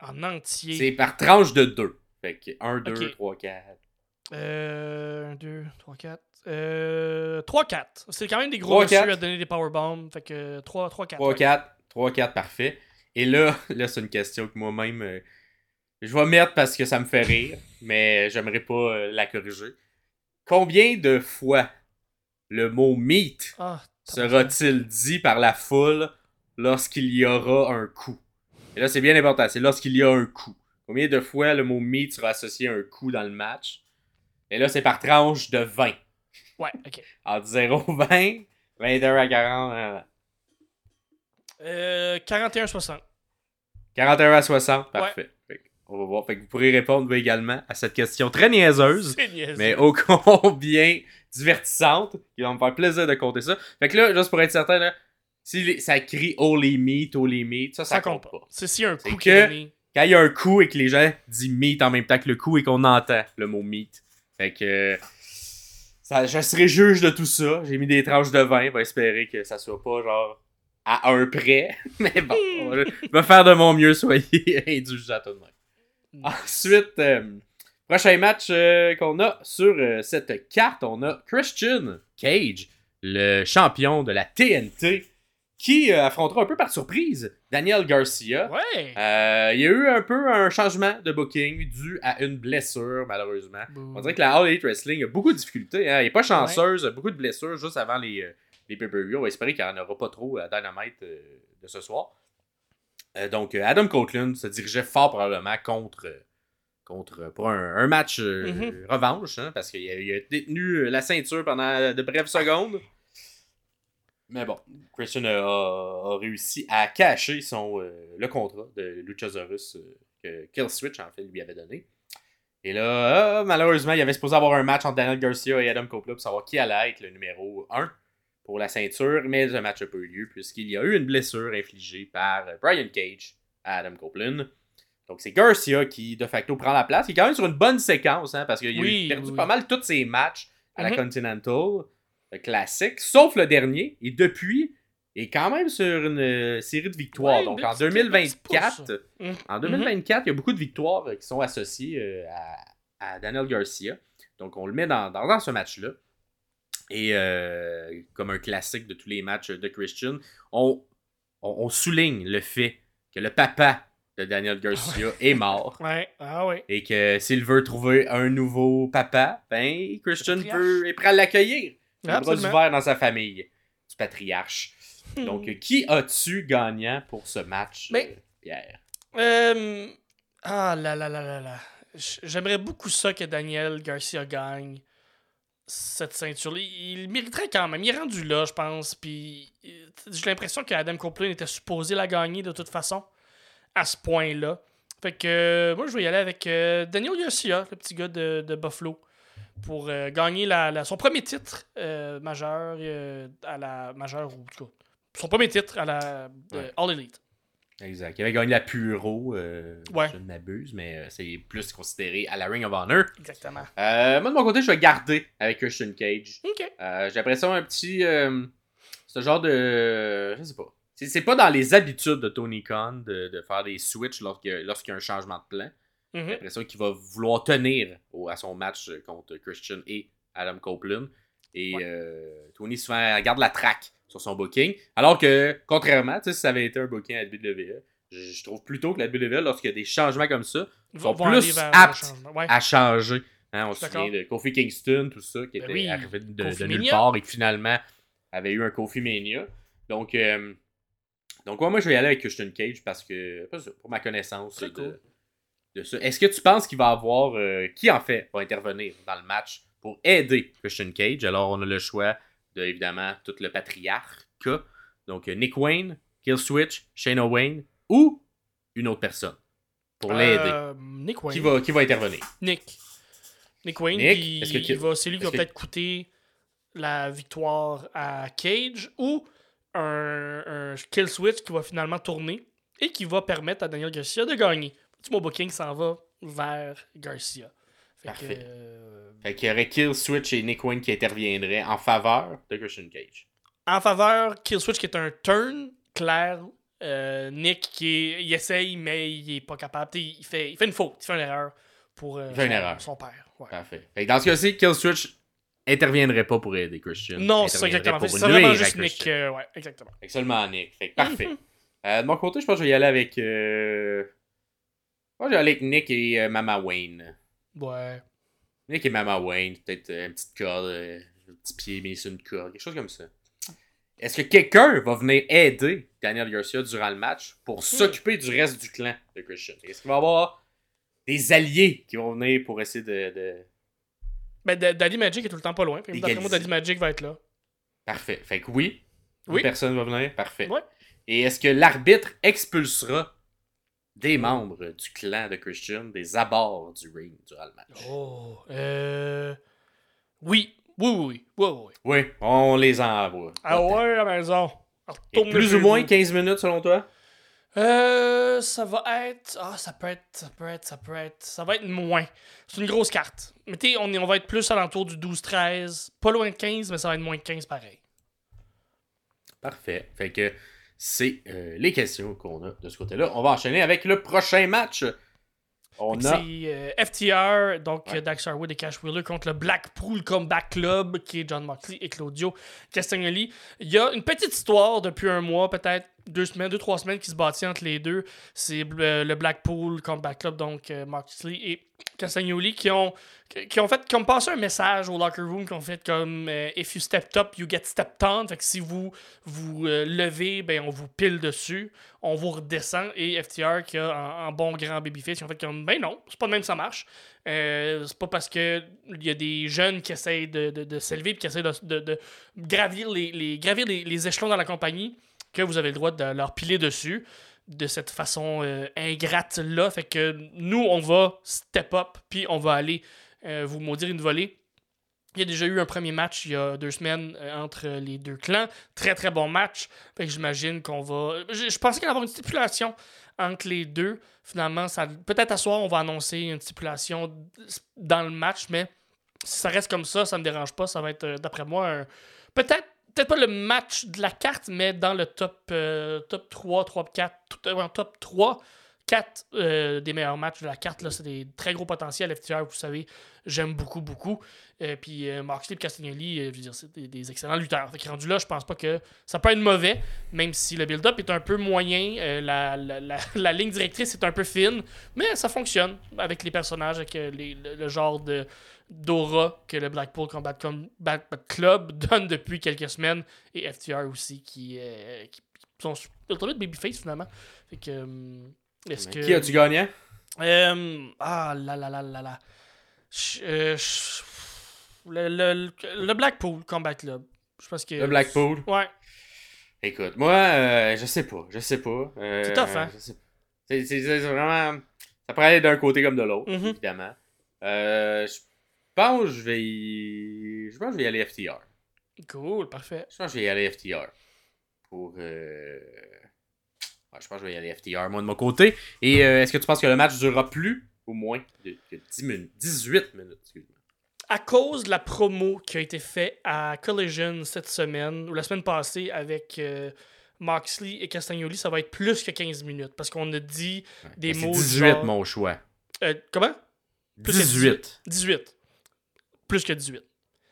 En entier. C'est par tranche de 2. Fait que 1, 2, Ok. 3, 4. Euh, 1, 2, 3, 4. Euh, 3, 4. C'est quand même des gros quatre. à donner des powerbombs. Fait que 3, 3 4. 3, 4. 3, 4, parfait. Et là, là c'est une question que moi-même, euh, je vais mettre parce que ça me fait rire, mais j'aimerais pas euh, la corriger. Combien de fois le mot meat Ah, sera-t-il dit par la foule lorsqu'il y aura un coup? Et là, c'est bien important, c'est lorsqu'il y a un coup. Combien de fois le mot meat sera associé à un coup dans le match? Et là, c'est par tranche de 20. Ouais, ok. Entre 0 20, 21 à 40, euh, Euh, 41-60. 41 à 60, parfait. Fait que on va voir. Fait que vous pourrez répondre également à cette question très niaiseuse, niaiseux. mais ô combien divertissante. Il va me faire plaisir de compter ça. Fait que là, juste pour être certain, là, si ça crie Holy Meat, Holy Meat, ça, ça, ça compte compte pas. C'est si un coup que-. Quand il y a un coup et que les gens disent meat en même temps que le coup et qu'on entend le mot meat. Fait que. Ça, je serai juge de tout ça. J'ai mis des tranches de vin. On va espérer que ça soit pas genre à un près. Mais bon, je vais faire de mon mieux. Soyez indulgents tout de même. Ensuite, euh, prochain match euh, qu'on a sur euh, cette carte, on a Christian Cage, le champion de la TNT, qui euh, affrontera un peu par surprise Daniel Garcia. Ouais. Euh, il y a eu un peu un changement de booking dû à une blessure, malheureusement. On dirait que la All Elite Wrestling a beaucoup de difficultés. Hein. Elle n'est pas chanceuse, beaucoup de blessures juste avant les, euh, les pay-per-views. On va espérer qu'il n'y en aura pas trop à Dynamite euh, de ce soir. Euh, donc, Adam Coughlin se dirigeait fort probablement contre, contre pour un, un match Mhm. revanche, hein, parce qu'il a, a détenu la ceinture pendant de brèves secondes. Mais bon, Christian a, a réussi à cacher son, euh, le contrat de Luchasaurus euh, que Killswitch, en fait, lui avait donné. Et là, euh, malheureusement, il avait supposé avoir un match entre Daniel Garcia et Adam Copeland pour savoir qui allait être le numéro 1 pour la ceinture, mais le match n'a pas eu lieu puisqu'il y a eu une blessure infligée par Brian Cage à Adam Copeland. Donc c'est Garcia qui, de facto, prend la place. Il est quand même sur une bonne séquence, hein, parce qu'il Oui, a perdu oui. pas mal tous ses matchs à la Mhm. Continental classique, sauf le dernier. Et depuis, est quand même sur une euh, série de victoires. Ouais, Donc une en petite- un petit 2024, pouce. Mhm. en 2024, il y a beaucoup de victoires euh, qui sont associées euh, à, à Daniel Garcia. Donc, on le met dans, dans, dans ce match-là. Et euh, comme un classique de tous les matchs de Christian, on, on, on souligne le fait que le papa de Daniel Garcia est mort. Ouais, ah ouais. Et que s'il veut trouver un nouveau papa, ben, Christian peut, est prêt à l'accueillir. Les bras ouverts dans sa famille, du patriarche. Donc, euh, qui as-tu gagnant pour ce match, Mais- euh, Pierre? Euh, ah là là là là là. J'aimerais beaucoup ça que Daniel Garcia gagne cette ceinture-là. Il il mériterait quand même. Il est rendu là, je pense. Puis euh, j'ai l'impression que Adam Copeland était supposé la gagner de toute façon à ce point-là. Fait que euh, moi, je vais y aller avec euh, Daniel Garcia, le petit gars de, de Buffalo, pour euh, gagner la, la- son premier titre euh, majeur euh, à la majeur ou en tout cas, son premier titre à la Ouais. All Elite. Exact. Il avait gagné la Puro, Ouais. je ne m'abuse, mais c'est plus considéré à la Ring of Honor. Exactement. Moi, de mon côté, je vais garder avec Christian Cage. Ok. Euh, J'ai l'impression un petit. ce genre de. Je sais pas. C'est pas dans les habitudes de Tony Khan de, de faire des switches lorsqu'il y a- lorsqu'il y a un changement de plan. J'ai l'impression qu'il va vouloir tenir au- à son match contre Christian et Adam Copeland. Et Ouais. euh, Tony souvent garde la traque sur son booking. Alors que, contrairement, si ça avait été un booking à la WWE, je, je trouve plutôt que la WWE, lorsqu'il y a des changements comme ça, Ils sont plus aptes. Ouais. à changer. Hein, on se souvient de Kofi Kingston, tout ça, qui Ben était oui, arrivé de, de nulle part et qui finalement avait eu un Kofi Mania. Donc, euh, donc ouais, moi, je vais y aller avec Christian Cage parce que, pour ma connaissance de, cool. De ça. Est-ce que tu penses qu'il va avoir, euh, qui en fait va intervenir dans le match pour aider Christian Cage? Alors, on a le choix de, évidemment, tout le patriarche. Donc, euh, Nick Wayne, Killswitch, Shayna Wayne ou une autre personne pour l'aider. Euh, Nick Wayne. Qui, va, qui va intervenir? Nick. Nick Wayne, Nick, est-ce que- il va- c'est lui qui va que- peut-être coûter la victoire à Cage ou un, un kill switch qui va finalement tourner et qui va permettre à Daniel Garcia de gagner. Tout mon booking s'en va vers Garcia. Fait que, euh, Fait qu'il y aurait Kill Switch et Nick Wayne qui interviendraient en faveur de Christian Cage. en faveur, Kill Switch qui est un turn clair. euh, Nick qui est- il essaye, mais il est pas capable. Il fait, il fait une faute, il fait une erreur pour euh, Il fait une son, erreur. son père. ouais. Parfait. Fait que dans ce cas-ci, Kill Switch interviendrait pas pour aider Christian. Non, c'est ça exactement. C'est à juste Nick. Ouais, exactement. Fait que seulement Nick. Fait que parfait. De mon côté, je pense que je vais y aller avec. Moi, je vais aller avec Nick et euh, Mama Wayne. Ouais. Nick et Mama Wayne, peut-être euh, une petite corde, euh, un petit pied mis sur une corde, quelque chose comme ça. Est-ce que quelqu'un va venir aider Daniel Garcia durant le match pour s'occuper du reste du clan de Christian? Est-ce qu'il va y avoir des alliés qui vont venir pour essayer de. de- Ben, Da- Daddy Magic est tout le temps pas loin. D'après moi. Daddy Magic va être là. Parfait. Fait que oui, Oui. personne va venir. Parfait. Ouais. Et est-ce que l'arbitre expulsera des membres du clan de Christian des abords du ring durant le match? Oh. Euh. Oui. Oui, oui, oui. Oui, oui, on les envoie. Ah ouais, à la maison. Et plus ou moins vous. 15 minutes selon toi? Euh. Ça va être. Ah, ça peut être. Ça peut être. Ça peut être. Ça va être moins. C'est une grosse carte. Mais tu sais, on, est- on va être plus alentour du 12-13. Pas loin de 15, mais ça va être moins de 15 pareil. Parfait. Fait que c'est euh, les questions qu'on a de ce côté-là. On va enchaîner avec le prochain match. On a. C'est euh, FTR, donc Ouais. Dax Harwood et Cash Wheeler contre le Blackpool Comeback Club, qui est John Moxley et Claudio Castagnoli. Il y a une petite histoire depuis un mois, peut-être deux semaines, deux, trois semaines qui se bâtit entre les deux. C'est euh, le Blackpool Comeback Club, donc euh, Moxley et Castagnoli, qui ont, qui ont fait comme passer un message au locker room, qui ont fait comme euh, If you stepped up, you get stepped on. Fait que si vous vous levez, ben on vous pile dessus, on vous redescend. Et FTR, qui a un, bon grand babyface, ils ont fait comme ben non, c'est pas de même ça marche. C'est pas parce que il y a des jeunes qui essayent de, de, s'élever et qui essayent de, de- de gravir, les, les- gravir les, les échelons dans la compagnie que vous avez le droit de leur piler dessus de cette façon euh, ingrate là fait que nous on va step up puis on va aller euh, vous maudire une volée il y a déjà eu un premier match il y a deux semaines euh, entre les deux clans. Très très bon match. Fait que j'imagine qu'on va. Je, pensais qu'il y avoir une stipulation entre les deux. Finalement, ça... peut-être à soir, on va annoncer une stipulation dans le match, mais si ça reste comme ça, ça me dérange pas. Ça va être, d'après moi, un... peut-être peut-être pas le match de la carte, mais dans le top, euh, top 3, 3, 4, tout- euh, top 3, 4 euh, des meilleurs matchs de la carte. C'est des très gros potentiels. FTR, vous savez, j'aime beaucoup, beaucoup. Euh, puis euh, et Castagnoli, je veux dire, c'est des, excellents lutteurs. Fait que rendu là, je pense pas que ça peut être mauvais, même si le build-up est un peu moyen, la, la, la, ligne directrice est un peu fine, mais ça fonctionne avec les personnages, avec les- le, le genre de d'aura que le Blackpool Combat Combat Club donne depuis quelques semaines, et FTR aussi, qui, euh, qui sont ultra babyface finalement. Fait que. euh, Est-ce que... Qui as-tu gagné? Euh, ah là là là là là. Euh, le, le, le Blackpool Combat Club. Je pense que. Le Blackpool? Ouais. Écoute, moi, euh, je sais pas. Je sais pas. C'est tough, hein? C'est vraiment. Ça pourrait aller d'un côté comme de l'autre, Mhm. évidemment. Euh, je pense que je vais y. Je pense que je vais y aller FTR. Cool, parfait. Je pense que je vais y aller FTR. Pour. euh, ouais, je pense que je vais y aller FTR, moi, de mon côté. Et euh, est-ce que tu penses que le match durera plus ou moins de, que 10 minutes 18 minutes, excuse-moi? À cause de la promo qui a été faite à Collision cette semaine, ou la semaine passée avec euh, Moxley et Castagnoli, ça va être plus que 15 minutes. Parce qu'on a dit des mots. 18, genre- mon choix. Euh, comment? Plus que 18. 18. Plus que 18.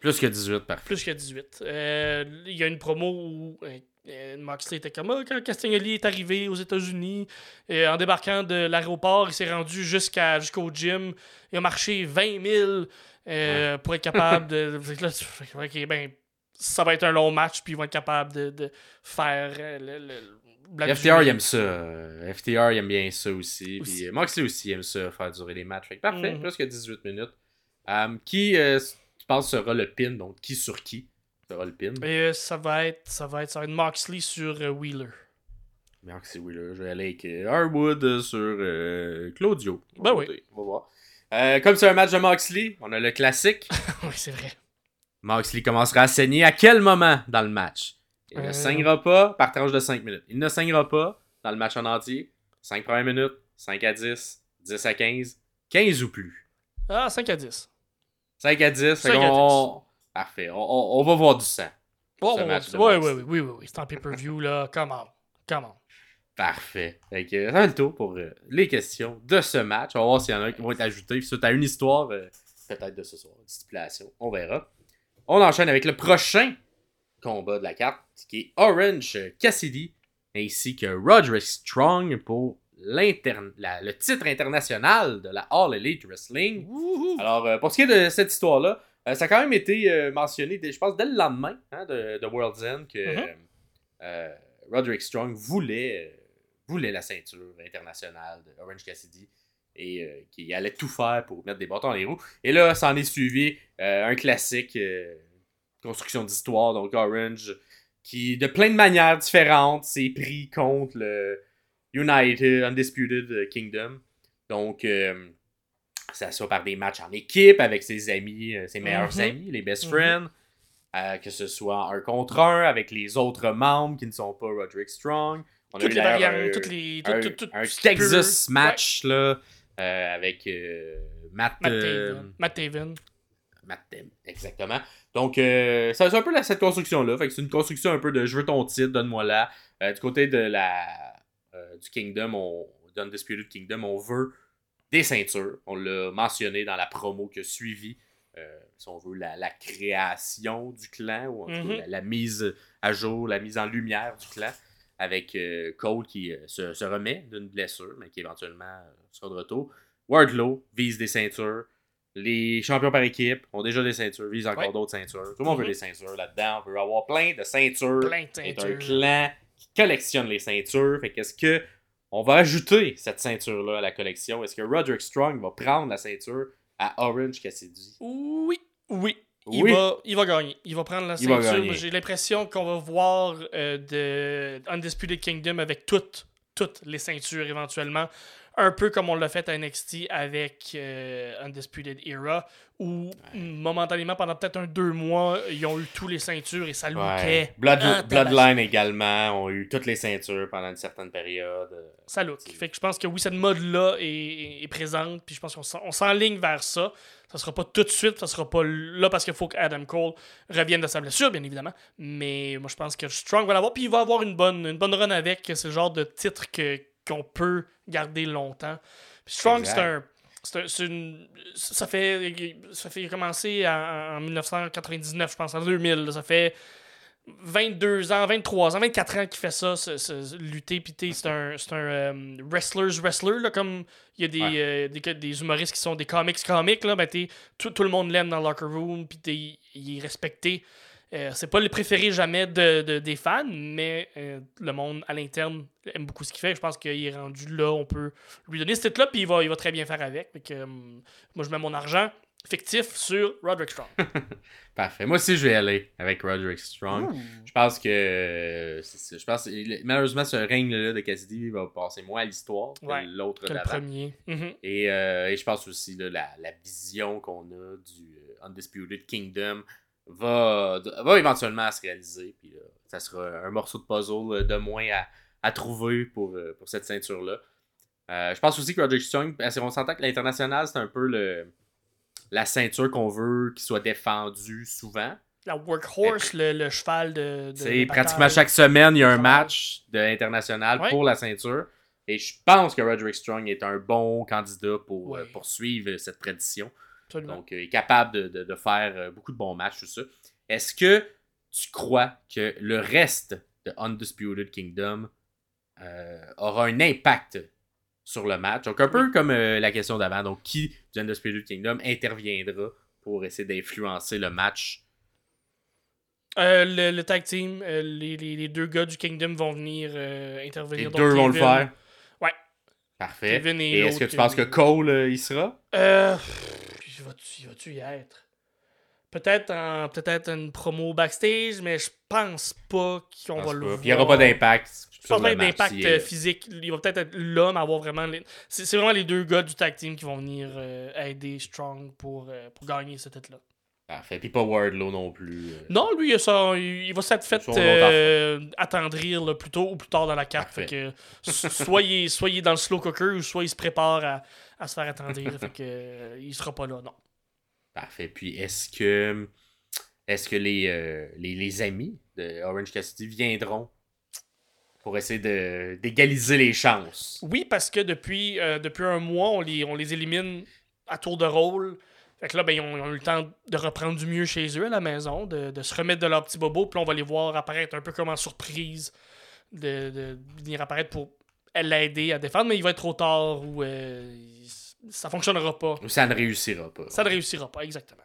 Plus que 18, parfait. Plus que 18. Euh, Il y a une promo où euh, euh, Moxley était comme Ah, quand Castagnoli est arrivé aux États-Unis, euh, en débarquant de l'aéroport, il s'est rendu jusqu'à jusqu'au gym. Il a marché 20 000 euh, pour être capable de. Là, ben, ça va être un long match, puis ils vont être capables de, de faire euh, le. le- la FTR, il aime ça. Euh, FTR, il aime bien ça aussi. Aussi. Puis euh, Moxley aussi aime ça, faire durer les matchs. Fait que parfait, Mhm. plus que 18 minutes. Qui, euh, tu penses, sera le pin Donc, qui sur qui sera le pin? Et, euh, ça va être ça va être ça va être Moxley sur euh, Wheeler. Moxley Wheeler. Je vais aller avec Harwood sur euh, Claudio. Ben oui. On va voir. Euh, comme c'est un match de Moxley, on a le classique. oui, c'est vrai. Moxley commencera à saigner à quel moment dans le match? Il ne saignera pas par tranche de 5 minutes. Il ne saignera pas dans le match en entier. 5 premières minutes, 5 à 10, 10 à 15, 15 ou plus. Ah, 5 à 10. 5 à 10, fait 5 à qu'on- Parfait, on, on- on va voir du sang. Oh, oui, oui, oui, oui, oui, oui. C'est en pay-per-view, là. Come on. Come on. Parfait. Fait que, ça va le tour pour euh, les questions de ce match. On va voir s'il y en a qui vont être ajoutées. Si tu as une histoire, euh, peut-être de ce soir, stipulation. On verra. On enchaîne avec le prochain combat de la carte, qui est Orange Cassidy, ainsi que Roderick Strong pour la- le titre international de la All Elite Wrestling. Alors, euh, pour ce qui est de cette histoire-là, euh, ça a quand même été euh, mentionné, dès- je pense, dès le lendemain hein, de, de World's End que euh, Roderick Strong voulait, voulait la ceinture internationale de Orange Cassidy et qu'il allait tout faire pour mettre des bâtons dans les roues. Et là, s'en est suivi un classique construction d'histoire, donc Orange, qui de plein de manières différentes s'est pris contre le United Undisputed Kingdom. Donc, euh, ça soit par des matchs en équipe avec ses amis, euh, ses meilleurs Mhm. amis, les best Mhm. friends, euh, que ce soit un contre un avec les autres membres qui ne sont pas Roderick Strong. On a Toutes eu les un- toutes les. un, tout- un Texas match là, euh, avec euh, Matt. Matt euh, Taven. Matt Taven. Matt Dem, exactement. Donc, euh, ça c'est un peu cette construction-là. Fait que c'est une construction un peu de je veux ton titre, donne-moi là. Euh, du côté de la euh, du Kingdom, on, d'Undisputed Kingdom, on veut des ceintures. On l'a mentionné dans la promo qui a suivi, euh, si on veut, la, la création du clan, ou en tout cas, Mhm. la, la mise à jour, la mise en lumière du clan, avec euh, Cole qui se, se remet d'une blessure, mais qui éventuellement sera de retour. Wardlow vise des ceintures. Les champions par équipe ont déjà des ceintures, visent encore Ouais. d'autres ceintures. Tout le monde veut Mhm. des ceintures là-dedans. On veut avoir plein de ceintures. Plein de C'est un ceintures. clan qui collectionne les ceintures. Fait qu'est-ce que on va ajouter cette ceinture-là à la collection? Est-ce que Roderick Strong va prendre la ceinture à Orange Cassidy? Oui, oui. Il, Oui. va, il va gagner. Il va prendre la Il ceinture. J'ai l'impression qu'on va voir euh, de Undisputed Kingdom avec toutes, toutes les ceintures éventuellement. Un peu comme on l'a fait à NXT avec euh, Undisputed Era, où momentanément, pendant peut-être un deux mois, ils ont eu tous les ceintures et ça lookait. Blood- Ah, Bloodline également ont eu toutes les ceintures pendant une certaine période. Ça look. Fait que je pense que oui, cette mode-là est, présente, puis je pense qu'on s'en- on s'enligne vers ça. Ça sera pas tout de suite, ça sera pas là parce qu'il faut qu'Adam Cole revienne de sa blessure, bien évidemment. Mais moi, je pense que Strong va l'avoir, puis il va avoir une bonne, une bonne run avec. C'est le genre de titre que, qu'on peut garder longtemps. Puis Strong, c'est un. une- ça fait ça fait commencer en, en 1999, je pense, en 2000. là. Ça fait 22 ans, 23 ans, 24 ans qu'il fait ça, ce- ce- lutter. C'est un, c'est un euh, wrestler's wrestler, là, comme il y a des, Ouais. euh, des, des humoristes qui sont des comics comics, là, ben, tout, tout le monde l'aime dans le locker room, puis il est respecté. Euh, c'est pas le préféré jamais de, de- des fans, mais euh, le monde à l'interne aime beaucoup ce qu'il fait. Je pense qu'il est rendu là, on peut lui donner ce titre-là, puis il va, il va très bien faire avec. Que, euh, moi, je mets mon argent fictif sur Roderick Strong. Parfait. Moi aussi, je vais aller avec Roderick Strong. Je pense que euh, je pense malheureusement ce règne-là de Cassidy va passer moins à l'histoire que Ouais, l'autre Que d'avant. premier. Mhm. Et, euh, et je pense aussi là, la, la vision qu'on a du Undisputed Kingdom va, va éventuellement se réaliser. Puis là, ça sera un morceau de puzzle euh, de moins à, à trouver pour, euh, pour cette ceinture-là. Euh, je pense aussi que Roderick Strong, parce qu'on s'entend que l'international, c'est un peu le, la ceinture qu'on veut qu'il soit défendue souvent. La workhorse, le, le cheval de. de pratiquement chaque semaine, il y a un match de international Ouais. pour la ceinture. Et je pense que Roderick Strong est un bon candidat pour Ouais. euh, poursuivre cette tradition. Absolument. Donc, euh, il est capable de, de- de faire euh, beaucoup de bons matchs, tout ça. Est-ce que tu crois que le reste de Undisputed Kingdom euh, aura un impact sur le match? Donc, un peu comme euh, la question d'avant. Donc, qui du Undisputed Kingdom interviendra pour essayer d'influencer le match? Euh, le, le tag team, euh, les, les- les deux gars du Kingdom vont venir euh, Les intervenir. deux vont le faire? Ouais. Parfait. Kevin et et est-ce que tu penses que euh, Cole euh, y sera? Il va-tu y être? Peut-être en peut-être une promo backstage, mais je pense pas qu'on va le voir. Puis il n'y aura pas d'impact. Je pense pas d'impact euh, physique. Il va peut-être être là, mais avoir vraiment. les- C'est c'est vraiment les deux gars du tag team qui vont venir euh, aider Strong pour, euh, pour gagner ce titre-là. Parfait. Puis pas Wardlow non plus. Non, lui, il, ça, il va s'être fait Son attendrir là, plus tôt ou plus tard dans la carte. Fait que, soit, il est, soit il est dans le slow cooker ou soit il se prépare à, à se faire attendrir. fait que, il sera pas là, non. Parfait. Puis est-ce que est-ce que les, euh, les, amis de Orange Cassidy viendront pour essayer d'égaliser les chances? Oui, parce que depuis, euh, un mois, on les, élimine à tour de rôle. Fait que là, ben, ils, ont, eu le temps de reprendre du mieux chez eux à la maison, de, se remettre de leur petit bobo. Puis on va les voir apparaître un peu comme en surprise, de, venir apparaître pour l'aider à défendre. Mais il va être trop tard ou euh, ça fonctionnera pas. Ou ça ne réussira pas? Ça ne réussira pas, exactement.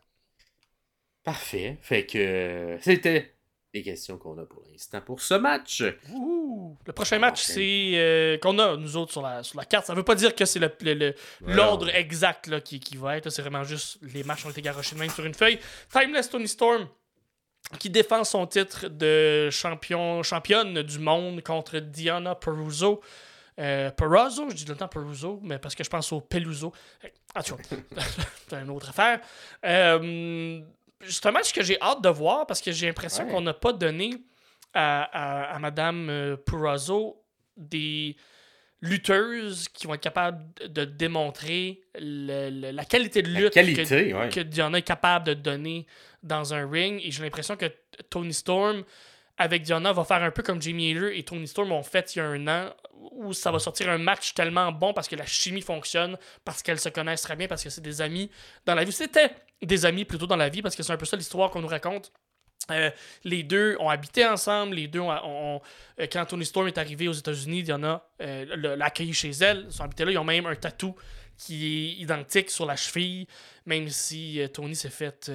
Parfait. Fait que euh, c'était les questions qu'on a pour l'instant pour ce match. Ouh. Le prochain match, c'est euh, qu'on a, nous autres, sur la, sur la carte. Ça veut pas dire que c'est le- le- le, l'ordre exact là, qui, qui va être. C'est vraiment juste les matchs ont été garochés de même sur une feuille. Timeless Tony Storm qui défend son titre de champion, championne du monde contre Diana Peruzzo. Euh, Peruzzo, je dis le temps Peruzzo, mais parce que je pense au Peluso. En tout cas, c'est une autre affaire. Euh, c'est un match que j'ai hâte de voir parce que j'ai l'impression Ouais. qu'on n'a pas donné à, à, à Madame euh, Peruzzo des lutteuses qui vont être capables de- démontrer le- le- la qualité de La lutte qualité, ouais. que, que Diana est capable de donner dans un ring. Et j'ai l'impression que Tony Storm avec Diana va faire un peu comme Jamie Hader et Tony Storm ont fait il y a un an, où ça va sortir un match tellement bon parce que la chimie fonctionne, parce qu'elles se connaissent très bien, parce que c'est des amis dans la vie. C'était des amis plutôt dans la vie, parce que c'est un peu ça l'histoire qu'on nous raconte. Euh, les deux ont habité ensemble, les deux ont, euh, quand Tony Storm est arrivé aux États-Unis, Diana euh, l'a accueilli chez elle, ils sont habités là, ils ont même un tatou qui est identique sur la cheville, même si euh, Tony s'est fait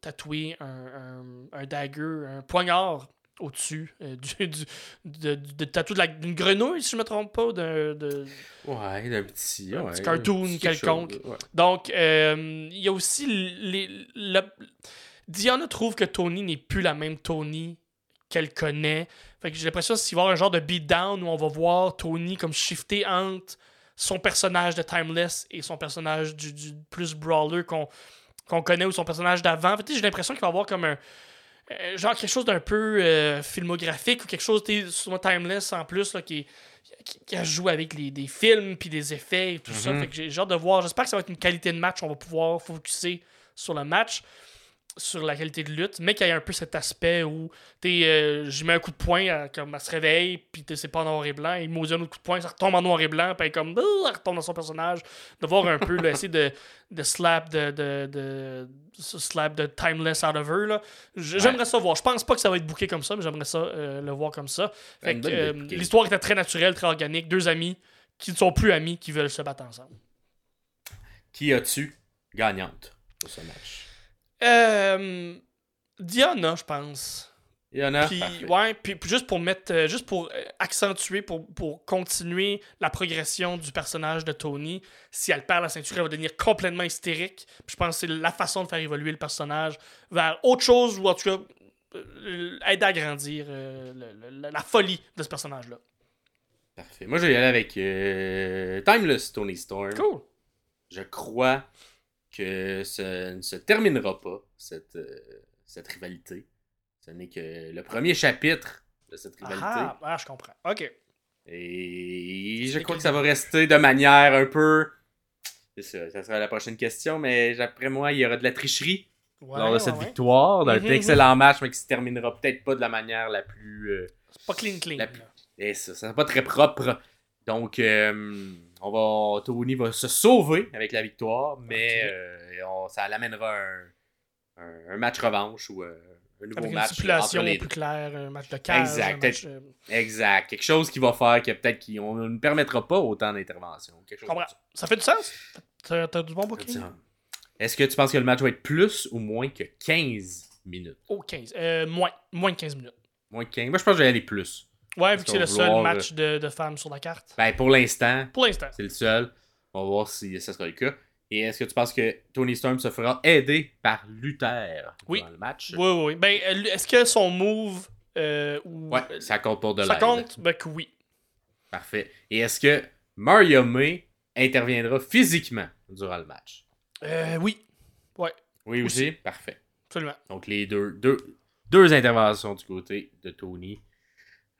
tatouer un, un, dagger, un poignard au-dessus du, du, de, de, tatou d'une grenouille, si je ne me trompe pas. De, de ouais, d'un petit, un petit cartoon quelconque. Donc, il y a aussi les, Diana trouve que Tony n'est plus la même Tony qu'elle connaît. Fait que j'ai l'impression qu'il va y avoir un genre de beatdown où on va voir Tony comme shifter entre son personnage de Timeless et son personnage du, plus brawler qu'on connaît ou son personnage d'avant. En fait, j'ai l'impression qu'il va avoir comme un. Euh, genre quelque chose d'un peu euh, filmographique ou quelque chose sur Timeless en plus là, qui, qui, a joué avec les, des films puis des effets et tout ça. Mm-hmm. Fait que j'ai hâte de voir. J'espère que ça va être une qualité de match. On va pouvoir focuser sur le match sur la qualité de lutte, mais qu'il y ait un peu cet aspect où euh, je mets un coup de poing, comme elle se réveille, puis c'est pas en noir et blanc, il dit un autre coup de poing, ça retombe en noir et blanc, puis comme elle retombe dans son personnage, de voir un peu, là, essayer de, de slap de, de, de, slap de timeless out of her. Là. J'aimerais ça voir. Je pense pas que ça va être bouqué comme ça, mais j'aimerais ça euh, le voir comme ça. Fait que, euh, l'histoire était très naturelle, très organique. Deux amis qui ne sont plus amis, qui veulent se battre ensemble. Qui as-tu gagnante pour ce match? Euh, Diana, je pense. Diana. Puis, ouais, puis, juste pour mettre, euh, juste pour euh, accentuer, pour, pour continuer la progression du personnage de Tony, si elle perd la ceinture, elle va devenir complètement hystérique. Puis je pense que c'est la façon de faire évoluer le personnage vers autre chose, ou en tout cas, euh, aider à grandir la folie de ce personnage-là. Parfait. Moi, je vais y aller avec Timeless Tony Storm. Cool. Je crois que ce ne se terminera pas, cette, euh, cette rivalité. Ce n'est que le premier chapitre de cette rivalité. Ah, ah je comprends. OK. Et je crois que ça va rester de manière un peu. C'est ça, ça sera la prochaine question, mais d'après moi, il y aura de la tricherie lors de cette victoire, d'un mhm, excellent mhm. match, mais qui se terminera peut-être pas de la manière la plus. Euh, c'est pas clean clean. Et ça, ça sera pas très propre. Donc, euh, on va, Tony va se sauver avec la victoire, mais euh, ça l'amènera un, un, match revanche ou euh, un nouveau avec match. Une stipulation plus claire, un match de cage. Exact. exact. Quelque chose qui va faire que peut-être qu'on ne permettra pas autant d'intervention. Ça. fait du sens. T'as du bon booking. Est-ce que tu penses que le match va être plus ou moins que 15 minutes? Oh, 15. moins. Moins de 15 minutes. Moins de 15. Moi, je pense que je vais aller plus. Ouais, vu que c'est le seul match de, de, femmes sur la carte. Ben, pour l'instant. Pour l'instant. C'est le seul. On va voir si ça sera le cas. Et est-ce que tu penses que Tony Storm se fera aider par Luther oui. dans le match? Oui, oui. Ben, euh, est-ce que son move. Euh, Ouais, ça compte pour de Ça compte? Ben, que oui. Parfait. Et est-ce que Mario May interviendra physiquement durant le match? Euh, oui. Ouais. Oui aussi? Parfait. Absolument. Donc, les deux, deux, deux interventions du côté de Tony.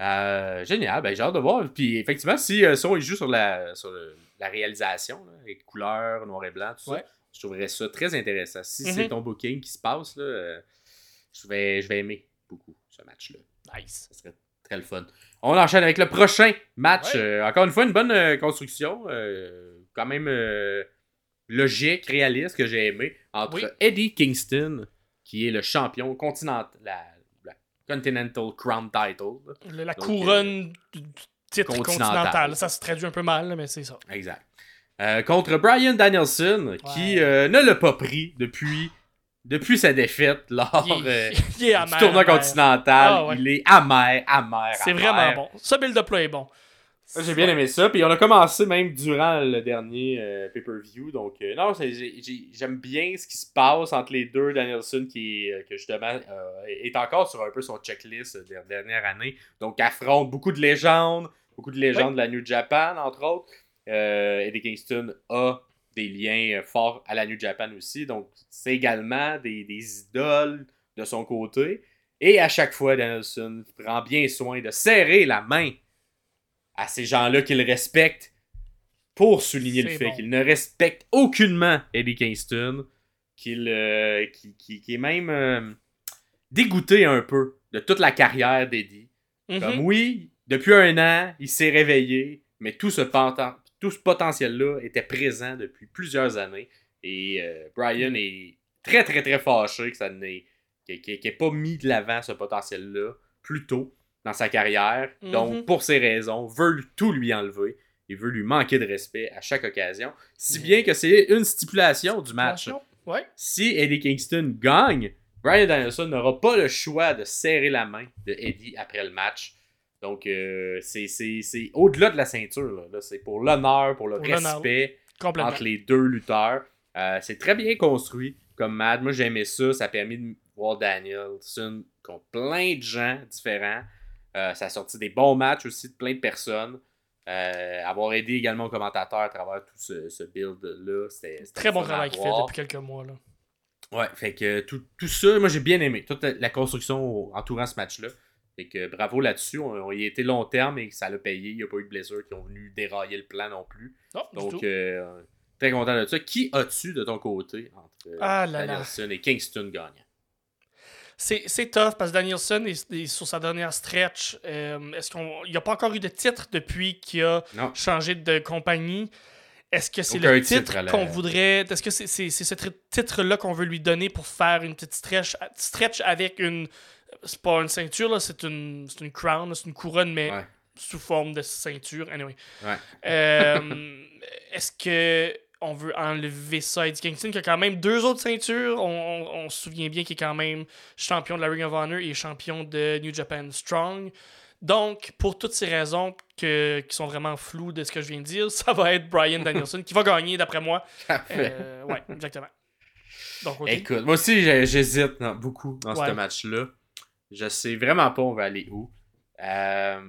Euh, génial, ben, j'ai hâte de voir. Puis effectivement, si, euh, il joue sur la, sur la réalisation, les couleurs, noir et blanc, tout ça, je trouverais ça très intéressant. Si c'est mhm. ton booking qui se passe, là, euh, je, vais, je vais aimer beaucoup ce match-là. Nice. Ça serait très le fun. On enchaîne avec le prochain match. encore une fois, une bonne construction. quand même logique, réaliste, que j'ai aimé. Entre Eddie Kingston, qui est le champion continental, Continental Crown Title. la couronne euh, du titre continental. Ça se traduit un peu mal, mais c'est ça. Exact. Euh, contre Brian Danielson, qui euh, ne l'a pas pris depuis, depuis sa défaite lors du tournoi continental. Ah, il est amer, amer. C'est vraiment bon. Ce build-up là est bon. J'ai bien aimé ça. Puis on a commencé même durant le dernier euh, pay-per-view. Donc, euh, non, j'aime bien ce qui se passe entre les deux. Danielson, qui euh, que justement est encore sur un peu son checklist de la dernière année. Donc, affronte beaucoup de légendes. Beaucoup de légendes de la New Japan, entre autres. Eddie Kingston a des liens forts à la New Japan aussi. Donc, c'est également des, des idoles de son côté. Et à chaque fois, Danielson prend bien soin de serrer la main à ces gens-là qu'il respecte pour souligner le fait qu'il ne respecte aucunement Eddie Kingston, qu'il euh, qui, est même. Euh, dégoûté un peu de toute la carrière d'Eddie. Mhm. Comme oui, depuis un an, il s'est réveillé, mais tout ce, penten- tout ce potentiel-là était présent depuis plusieurs années. Et euh, Brian est très, très, très fâché que ça n'ait pas mis de l'avant ce potentiel-là plus tôt dans sa carrière. Mhm. Donc, pour ces raisons, veut tout lui enlever. Il veut lui manquer de respect à chaque occasion. Si bien que c'est une stipulation du match. Ouais. Si Eddie Kingston gagne, Brian Danielson n'aura pas le choix de serrer la main de Eddie après le match. Donc, euh, c'est- c'est c'est au-delà de la ceinture. là. Là, c'est pour l'honneur, pour le Pour respect entre les deux lutteurs. Euh, c'est très bien construit comme match. Moi, j'aimais ça. Ça a permis de voir Danielson contre plein de gens différents. Euh, ça a sorti des bons matchs aussi de plein de personnes. Euh, avoir aidé également au commentateur à travers tout ce, ce build-là, c'était Très bon travail qu'il fait depuis quelques mois. Là. Ouais, fait que tout, tout ça, moi j'ai bien aimé. Toute la, construction entourant ce match-là. Fait que bravo là-dessus. On, on y a été long terme et ça l'a payé. Il n'y a pas eu de blessures qui ont venu dérailler le plan non plus. Non, Donc, euh, très content de ça. Qui as-tu de ton côté entre Ah là là. Danielson et Kingston gagnant? C'est tough parce que Danielson est, est sur sa dernière stretch. Euh, Est-ce qu'on il n'y a pas encore eu de titre depuis qu'il a Non. changé de compagnie? Est-ce que c'est le titre qu'on voudrait. Est-ce que c'est c'est- c'est ce titre-là qu'on veut lui donner pour faire une petite stretch, stretch avec une. C'est pas une ceinture, là, c'est une, c'est une crown, c'est une couronne, mais Ouais. sous forme de ceinture. Anyway. Ouais. Euh, Est-ce que on veut enlever ça Eddie Kingston qui a quand même deux autres ceintures? On, on- on se souvient bien qu'il est quand même champion de la Ring of Honor et champion de New Japan Strong. Donc, pour toutes ces raisons que, qui sont vraiment floues de ce que je viens de dire, ça va être Brian Danielson qui va gagner d'après moi. Euh, ouais, exactement. Donc. Écoute, moi aussi j'hésite beaucoup dans Ouais. ce match-là. Je sais vraiment pas on va aller où. Euh,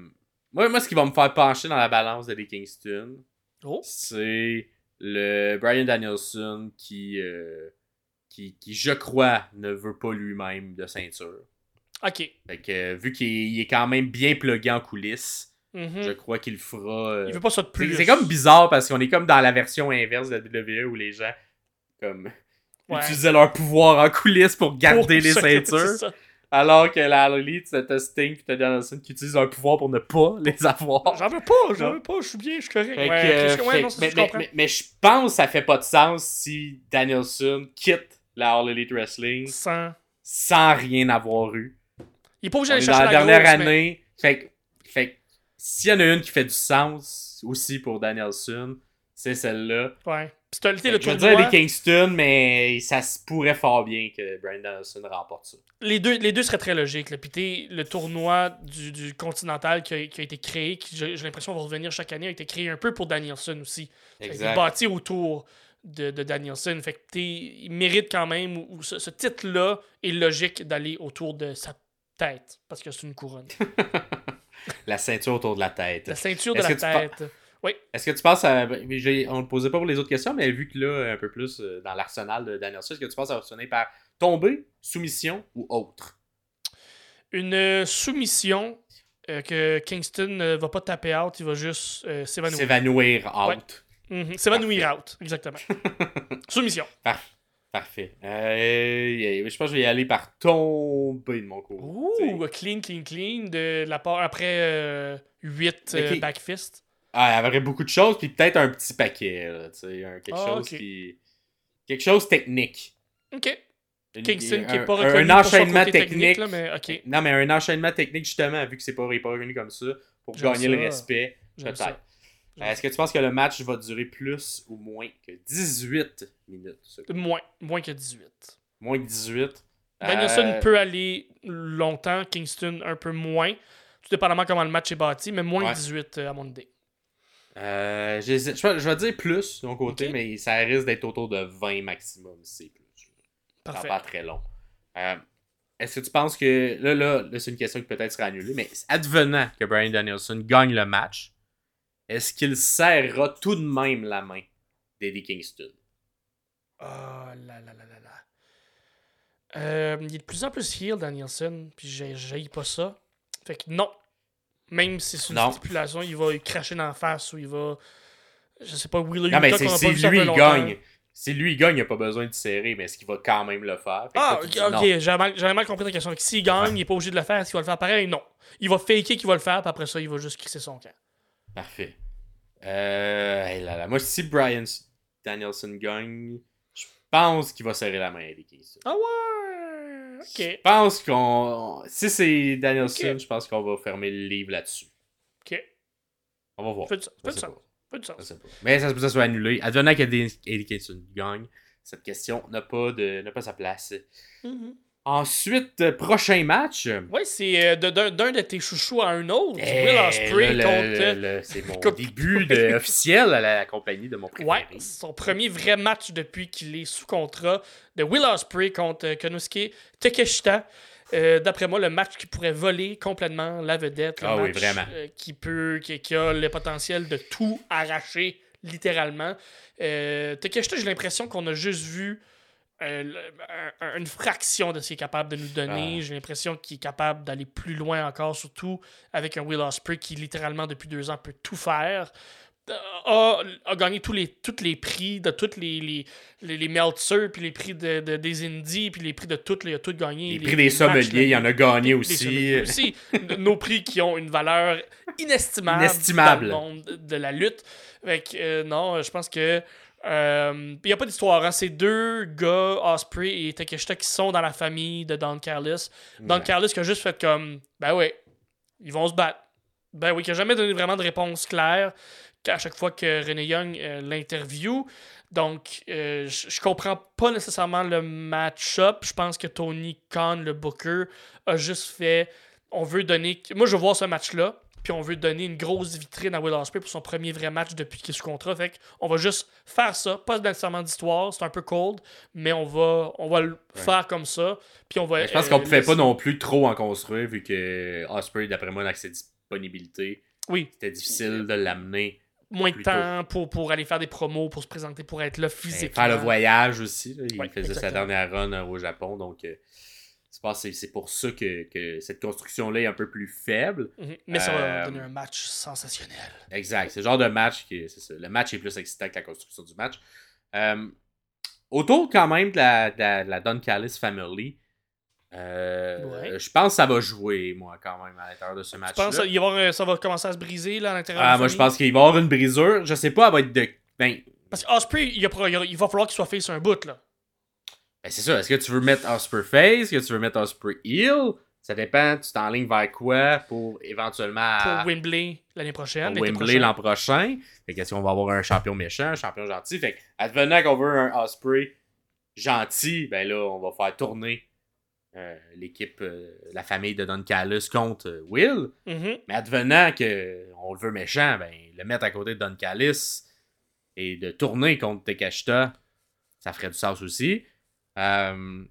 moi, moi, ce qui va me faire pencher dans la balance de les Kingston, Oh. c'est le Brian Danielson qui, euh, qui, qui, je crois, ne veut pas lui-même de ceinture. Ok. Fait que, euh, vu qu'il est, quand même bien plugué en coulisses, Mhm. je crois qu'il fera. euh, Il veut pas ça de c'est plus. c'est comme bizarre parce qu'on est comme dans la version inverse de la WWE où les gens comme Ouais. utilisaient leur pouvoir en coulisses pour garder Pour les ceintures. Alors que la Elite, c'était Sting et Danielson qui utilisent leur pouvoir pour ne pas les avoir. J'en veux pas, j'en veux pas, je suis bien, je suis correct. Ouais, euh, ouais, non, mais, je mais- comprends. mais- mais je pense que ça fait pas de sens si Danielson quitte la All Elite Wrestling Sans... sans rien avoir eu. Il est pas obligé d'aller dans la la dernière grosse, année. Fait, fait s'il y en a une qui fait du sens aussi pour Danielson, c'est celle-là. Ouais. Je veux dire les Kingston, mais ça se pourrait fort bien que Brian Danielson remporte ça. les deux, les deux seraient très logiques. Là. Puis t'es- le tournoi du, du Continental qui a, qui a été créé, qui j'ai l'impression va revenir chaque année, a été créé un peu pour Danielson aussi. Ça a été Exact. bâti autour de, de Danielson. Fait que il mérite quand même, ou, ce, ce titre-là est logique d'aller autour de sa tête, parce que c'est une couronne. La ceinture autour de la tête. La ceinture de la que tête. Est-ce que tu penses à. ben, On ne posait pas pour les autres questions, mais vu que là, un peu plus euh, dans l'arsenal de Danielson, est-ce que tu penses à fonctionner par tomber, soumission ou autre? Une euh, soumission euh, que Kingston ne va pas taper out, il va juste euh, s'évanouir. S'évanouir out. Mhm, S'évanouir out, exactement. soumission. Parfait. Euh, je pense que je vais y aller par tomber de mon côté. Ouh, clean, clean, clean. De la part après 8 Mais qui- backfist. Ah, il y aurait beaucoup de choses, puis peut-être un petit paquet, là, tu sais, un- quelque Ah, chose ok. qui. Quelque chose technique. Ok. Kingston qui est pas un- reconnu un pour son enchaînement côté technique, technique. là, mais. Non, mais un enchaînement technique, justement, vu que c'est pas, pas reconnu comme ça, pour gagner le respect, peut-être. J'aime Est-ce que tu penses que le match va durer plus ou moins que 18 minutes? Moins, moins que 18. Moins que 18? Danielson Euh, peut aller longtemps, Kingston un peu moins. Tout dépendamment comment le match est bâti, mais moins Ouais. que 18 euh, à mon idée. Euh, je, vais, je vais dire plus de mon côté, mais ça risque d'être autour de 20 maximum, c'est plus. Parfait. pas très long. Euh, Est-ce que tu penses que. Là, là, là c'est une question qui peut-être sera annulée, mais advenant que Brian Danielson gagne le match, est-ce qu'il serrera tout de même la main d'Eddie Kingston? Oh là là là là là. Euh, il est de plus en plus heel, Danielson, puis j'ai pas ça. Fait que non. Même si c'est une Non. stipulation, il va cracher dans la face ou il va. Je sais pas, Wheeler Non, mais c'est si lui il gagne. si lui il gagne, il a pas besoin de serrer, mais est-ce qu'il va quand même le faire? Ah, ok, dis non. ok, j'avais mal, mal compris ta question. S'il gagne, Ouais. il n'est pas obligé de le faire. Est-ce qu'il va le faire pareil? Non. Il va faker qu'il va le faire, puis après ça, il va juste crisser son camp. Parfait. Euh, hey là là. Moi, si Brian Danielson gagne, je pense qu'il va serrer la main à Eddie. Ah ouais! Je pense qu'on. Si c'est Danielson, je pense qu'on va fermer le livre là-dessus. ok. On va voir. Fait du, fait sens. Fait du sens. pas. Mais ça se peut que ça soit annulé. Advenant qu'Eddie gagne, cette question n'a pas, de, pas sa place. Mhm. Ensuite, euh, prochain match. Ouais, c'est euh, d'un de tes chouchous à un autre. Eh, Will Ospreay contre. le- C'est mon début de, officiel à la compagnie de mon préféré. Ouais, son premier vrai match depuis qu'il est sous contrat de Will Ospreay contre euh, Konosuke Takeshita. Euh, D'après moi, le match qui pourrait voler complètement la vedette. Le Ah oui, vraiment. euh, qui, peut, qui, qui a le potentiel de tout arracher, littéralement. Euh, Takeshita, j'ai l'impression qu'on a juste vu euh, une fraction de ce qu'il est capable de nous donner. Ah. J'ai l'impression qu'il est capable d'aller plus loin encore, surtout avec un Will Ospreay qui, littéralement, depuis deux ans, peut tout faire. Euh, A, a gagné tous les, tous les prix de tous les, les, les, les Meltzer, puis les prix de, de- des Indies, puis les prix de toutes, il a tout gagné. Les prix des sommeliers, il y en a gagné aussi. Nos prix qui ont une valeur inestimable, Inestimable. dans le monde de la lutte. Fait que, euh, non, je pense que. Euh, Il n'y a pas d'histoire. Hein. C'est deux gars, Osprey et Takeshita, qui sont dans la famille de Don Carlos. Don Ouais. Carlos qui a juste fait comme Ben ouais, ils vont se battre. Ben oui, qui a jamais donné vraiment de réponse claire à chaque fois que René Young euh, l'interview. Donc, euh, je je comprends pas nécessairement le match-up. Je pense que Tony Khan, le booker, a juste fait. On veut donner. Moi, je veux voir ce match-là. Puis on veut donner une grosse vitrine à Will Ospreay pour son premier vrai match depuis qu'il est sous contrat. Fait on va juste faire ça. Pas nécessairement d'histoire. C'est un peu cold. Mais on va, on va le faire comme ça. Puis on va. Je pense euh, qu'on pouvait pas non plus trop en construire vu que Osprey, d'après moi, avec ses disponibilités, Oui, c'était difficile de l'amener. moins de temps pour, pour aller faire des promos, pour se présenter, pour être là physiquement. Faire le voyage aussi. là. Il Ouais, faisait sa dernière run euh, au Japon. Donc, euh, je pense que c'est- pour ça que, que cette construction-là est un peu plus faible. Mhm. Mais ça va Euh, donner un match sensationnel. Exact. C'est le genre de match qui. Le match est plus excitant que la construction du match. Euh, autour, quand même, de la, de la, de la Don Callis Family, euh, Ouais. je pense que ça va jouer, moi, quand même, à l'intérieur de ce Je match-là. pense qu'il va y avoir, euh, ça va commencer à se briser là, à l'intérieur Ah, de moi, je pense qu'il va y avoir une brisure. Je sais pas, elle va être de. Ben, Parce qu'Osprey, il, a- il va falloir qu'il soit fait sur un bout. là. Ben, c'est ça. Est-ce que tu veux mettre Osprey Face? Est-ce que tu veux mettre Osprey Heel? Ça dépend. Tu t'enlignes vers quoi pour éventuellement. Pour Wembley l'année prochaine. Pour Wembley l'an prochain. Fait qu'est-ce qu'on va avoir un champion méchant, un champion gentil? Fait que, advenant qu'on veut un Osprey gentil, ben là, on va faire tourner euh, l'équipe, euh, la famille de Don Callis contre euh, Will. Mhm. Mais advenant qu'on le veut méchant, ben le mettre à côté de Don Callis et de tourner contre Tekashita, ça ferait du sens aussi. Euh,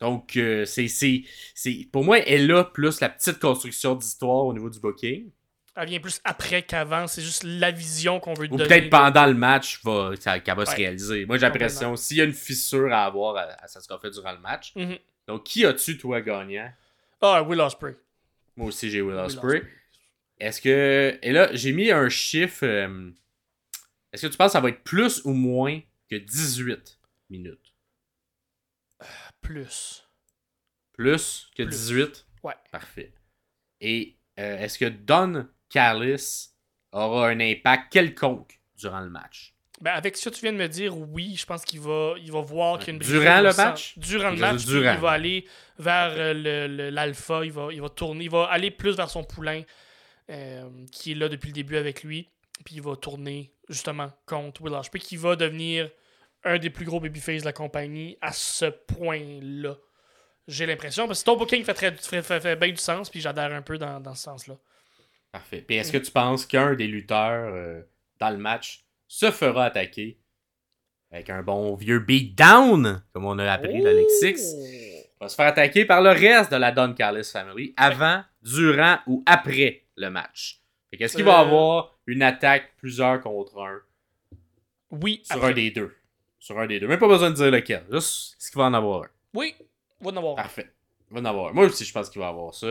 donc, euh, c'est, c'est, c'est, pour moi, elle a plus la petite construction d'histoire au niveau du booking. Elle vient plus après qu'avant. C'est juste la vision qu'on veut Ou donner. peut-être pendant le match va, qu'elle va se réaliser. Moi, j'ai l'impression, s'il y a une fissure à avoir, à- à- ça sera fait durant le match. Mhm. Donc, qui as-tu, toi, gagnant? Ah, Will Osprey. Moi aussi, j'ai Will Will Ospreay. Est-ce que. Et là, j'ai mis un chiffre. euh, Est-ce que tu penses que ça va être plus ou moins que 18 minutes? Plus. Plus que Plus. 18 Ouais. Parfait. Et euh, est-ce que Don Callis aura un impact quelconque durant le match? Ben, avec ce que tu viens de me dire, oui, je pense qu'il va, il va voir qu'il y a une Durant le match? Durant le match, durant. il va aller vers euh, le- le- l'alpha, il va, il va tourner, il va aller plus vers son poulain euh, qui est là depuis le début avec lui, puis il va tourner justement contre Will Ospreay, qui va devenir un des plus gros babyface de la compagnie à ce point-là. J'ai l'impression, parce que ton booking fait, très, fait, fait- fait bien du sens, puis j'adhère un peu dans, dans ce sens-là. Parfait. Puis est-ce que tu penses qu'un des lutteurs euh, dans le match se fera attaquer avec un bon vieux beatdown, comme on a appris dans Lexix? Va se faire attaquer par le reste de la Don Callis Family avant, durant ou après le match. Fait qu'est-ce qu'il va Euh. avoir? Une attaque plusieurs contre un Oui, sur après- un des deux? Sur un des deux. Même pas besoin de dire lequel. Juste ce qu'il va en avoir un. oui, il va en avoir. un. Parfait. Il va en avoir un. Moi aussi, je pense qu'il va avoir ça.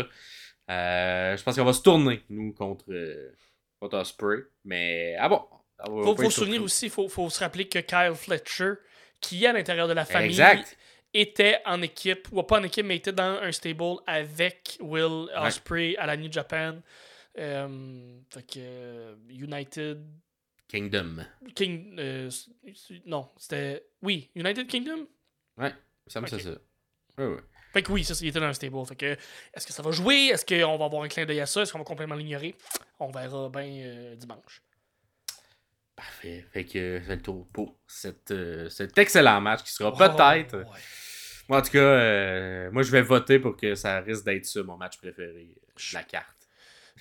Euh, je pense qu'on va se tourner, nous, contre, euh, contre Osprey. Mais, ah bon. faut, faut se souvenir aussi, faut, faut se rappeler que Kyle Fletcher, qui, à l'intérieur de la famille, Exact. était en équipe, ou pas en équipe, mais était dans un stable avec Will Ospreay à la New Japan. Euh, fait que United Kingdom. King. euh, non, c'était. Oui, United Kingdom? Ouais, ça me Ok. c'est ça. Ouais, ouais. Fait que oui, ça, il était dans un stable. Fait que, est-ce que ça va jouer? Est-ce qu'on va avoir un clin d'œil à ça? Est-ce qu'on va complètement l'ignorer? On verra bien euh, dimanche. Parfait. Fait que c'est le tour pour cette, euh, cet excellent match qui sera Oh, peut-être. ouais. Moi, en tout cas, euh, moi, je vais voter pour que ça risque d'être ça, mon match préféré la carte.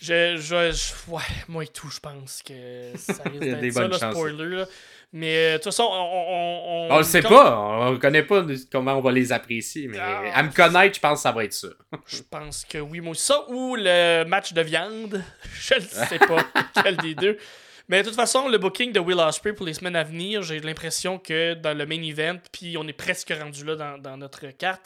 Je, je, je- ouais, moi et tout, je pense que ça risque d'être ça, chances. spoiler. là. Mais euh, de toute façon, on. On, On le sait comme- pas, on ne connaît pas comment on va les apprécier, mais Ah. à me connaître, je pense que ça va être ça. Je pense que oui, moi. Ça ou le match de viande. Je ne sais pas quel des deux. Mais de toute façon, le booking de Will Ospreay pour les semaines à venir, j'ai l'impression que dans le main event, puis on est presque rendu là dans, dans notre carte,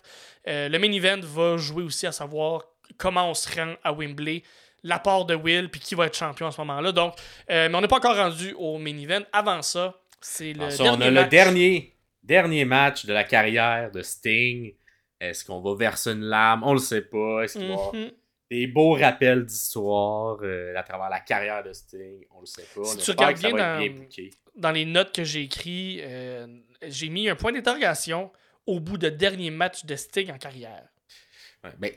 euh, le main event va jouer aussi à savoir comment on se rend à Wembley, l'apport de Will, puis qui va être champion à ce moment-là. Donc, euh, mais on n'est pas encore rendu au main event. Avant ça, c'est le ça, dernier on a match. le dernier, dernier match de la carrière de Sting. Est-ce qu'on va verser une larme? On le sait pas. Est-ce qu'il va y avoir Mhm. des beaux rappels d'histoire euh, à travers la carrière de Sting? On le sait pas. Si On tu regardes bien va dans- les notes que j'ai écrites, euh, j'ai mis un point d'interrogation au bout de dernier match de Sting en carrière. Ouais, ben,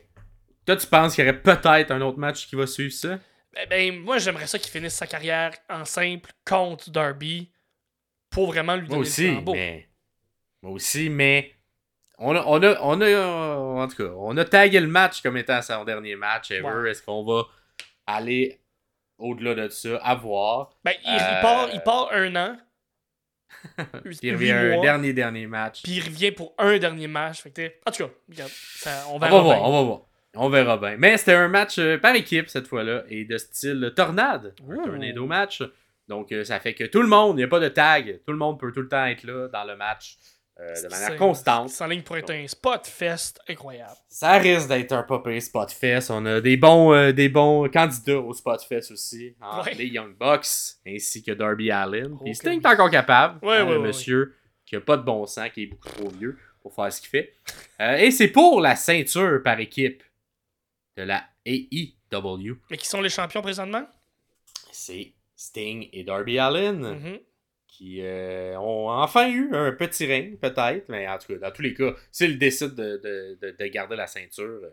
toi, tu penses qu'il y aurait peut-être un autre match qui va suivre ça? Ben, ben, moi, j'aimerais ça qu'il finisse sa carrière en simple contre Darby pour vraiment lui donner Moi le aussi, flambeau. mais. Moi aussi, mais. On a, on, a, on a, en tout cas, on a tagué le match comme étant son dernier match ever. Ouais. Est-ce qu'on va aller au-delà de ça, à voir? Ben, il, il Euh, part, il part un an. Puis il revient un dernier, dernier match. Puis il revient pour un dernier match. Fait que, t'es- en tout cas, regarde, ça- on on va voir, on va voir. On verra bien. Mais c'était un match euh, par équipe cette fois-là et de style tornade. Un tornado match. Donc euh, ça fait que tout le monde, il n'y a pas de tag. Tout le monde peut tout le temps être là dans le match euh, de manière constante. C'est en ligne pour être un spot fest incroyable. Ça risque d'être un pas pire Spotfest. On a des bons, euh, des bons candidats au Spotfest aussi. hein. Ouais. Les Young Bucks ainsi que Darby Allin. Oh, Puis que Sting est encore capable. Ouais, hein, ouais, le ouais, monsieur qui a pas de bon sens, qui est beaucoup trop vieux pour faire ce qu'il fait. Euh, et c'est pour la ceinture par équipe de la AEW. Mais qui sont les champions présentement? C'est Sting et Darby Allin Mhm. qui euh, ont enfin eu un petit règne, peut-être, mais en tout cas, dans tous les cas, s'ils décident de, de- de- de garder la ceinture, euh,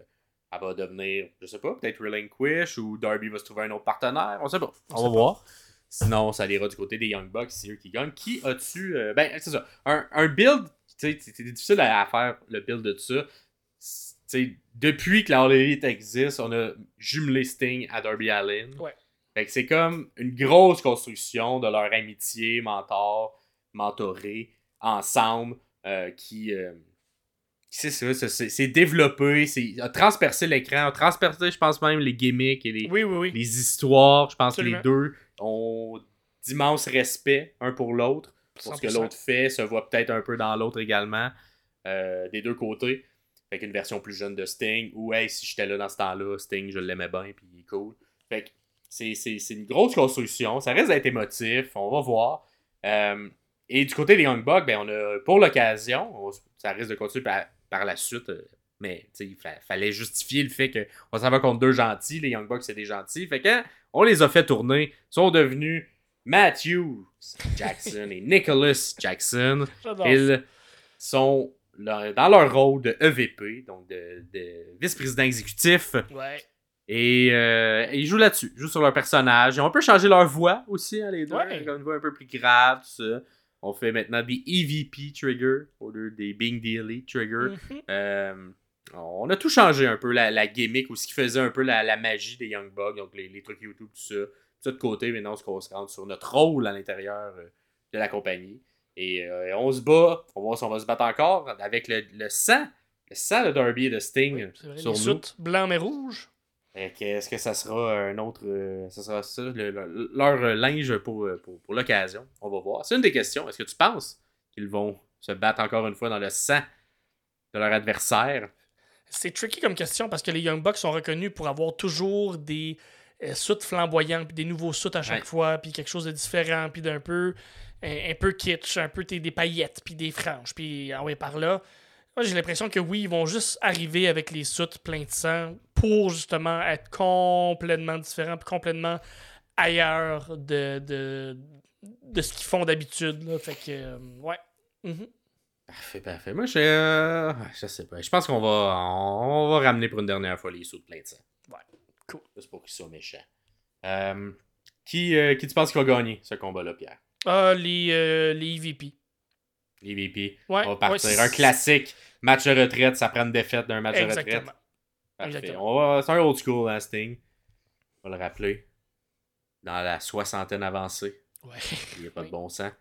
elle va devenir, je sais pas, peut-être relinquish ou Darby va se trouver un autre partenaire, on sait pas. On On, sait va pas. voir. Sinon, ça ira du côté des Young Bucks, c'est eux qui gagnent. Qui as-tu. euh, ben, c'est ça. Un, un build, tu sais, c'est difficile à, à faire le build de ça. Depuis que la Elite existe, on a jumelé Sting à Darby Allin. Ouais. Fait que c'est comme une grosse construction de leur amitié, mentor, mentoré, ensemble, euh, qui. euh, c'est ça, c'est développé, c'est a transpercé l'écran, a transpercé, je pense même, les gimmicks et les, Oui, oui, oui. les histoires. Je pense Absolument. que les deux ont d'immenses respect un pour l'autre. Pour ce que 100%. l'autre fait, se voit peut-être un peu dans l'autre également, euh, des deux côtés. Fait qu'une version plus jeune de Sting, ou hey, si j'étais là dans ce temps-là, Sting, je l'aimais bien, puis il est cool. Fait que c'est, c'est, c'est une grosse construction, ça risque d'être émotif, on va voir. Euh, et du côté des Young Bucks, ben, on a, pour l'occasion, on- ça risque de continuer par, par la suite, euh, mais il fa- fallait justifier le fait qu'on s'en va contre deux gentils, les Young Bucks c'est des gentils. Fait que on les a fait tourner, sont devenus Matthew Jackson et Nicholas Jackson. J'adore. Ils sont là- dans leur rôle de EVP, donc de, de vice-président exécutif. Ouais. Et euh, ils jouent là-dessus, ils jouent sur leur personnage. Ils ont un peu changé leur voix aussi, hein, les deux. Ouais. Une voix un peu plus grave, tout ça. On fait maintenant des EVP trigger au lieu des Bing Daily trigger. Mhm. Euh, on a tout changé un peu, la, la gimmick ou ce qui faisait un peu la, la magie des Young Bucks, donc les, les trucs YouTube, tout ça. Tout ça de côté, maintenant, on se concentre sur notre rôle à l'intérieur euh, de la compagnie. Et euh, on se bat, on va voir si on va se battre encore avec le, le sang, le sang de Darby et de Sting C'est vrai, sur les nous. blancs mais que Est-ce que ça sera un autre. euh, ça sera ça, le- le- leur linge pour, euh, pour, pour l'occasion? On va voir. C'est une des questions. Est-ce que tu penses qu'ils vont se battre encore une fois dans le sang de leur adversaire? C'est tricky comme question parce que les Young Bucks sont reconnus pour avoir toujours des soutes flamboyants, puis des nouveaux soutes à chaque Ouais. fois, puis quelque chose de différent, puis d'un peu un, un peu kitsch, un peu t'es- des paillettes, puis des franges, puis ah ouais, par là. Moi, j'ai l'impression que oui, ils vont juste arriver avec les soutes pleins de sang pour justement être complètement différents, puis complètement ailleurs de, de, de ce qu'ils font d'habitude. Fait que, euh, ouais. Mhm. Parfait, parfait. Moi, je, euh, je sais pas. Je pense qu'on va, on va ramener pour une dernière fois les sous de plein de sang. Ouais, cool. Juste pour qu'ils soient méchants. Euh, qui, qui tu penses qui va gagner ce combat-là, Pierre? Ah, les, euh, les EVP. Les VP. Ouais, on va partir. ouais, un classique. Match de retraite, ça prend une défaite d'un match de retraite. Exactement. Parfait. Exactement. On va- C'est un old school, hein, Sting. On va le rappeler. Dans la soixantaine avancée. Ouais. Il n'y a pas Oui. de bon sens.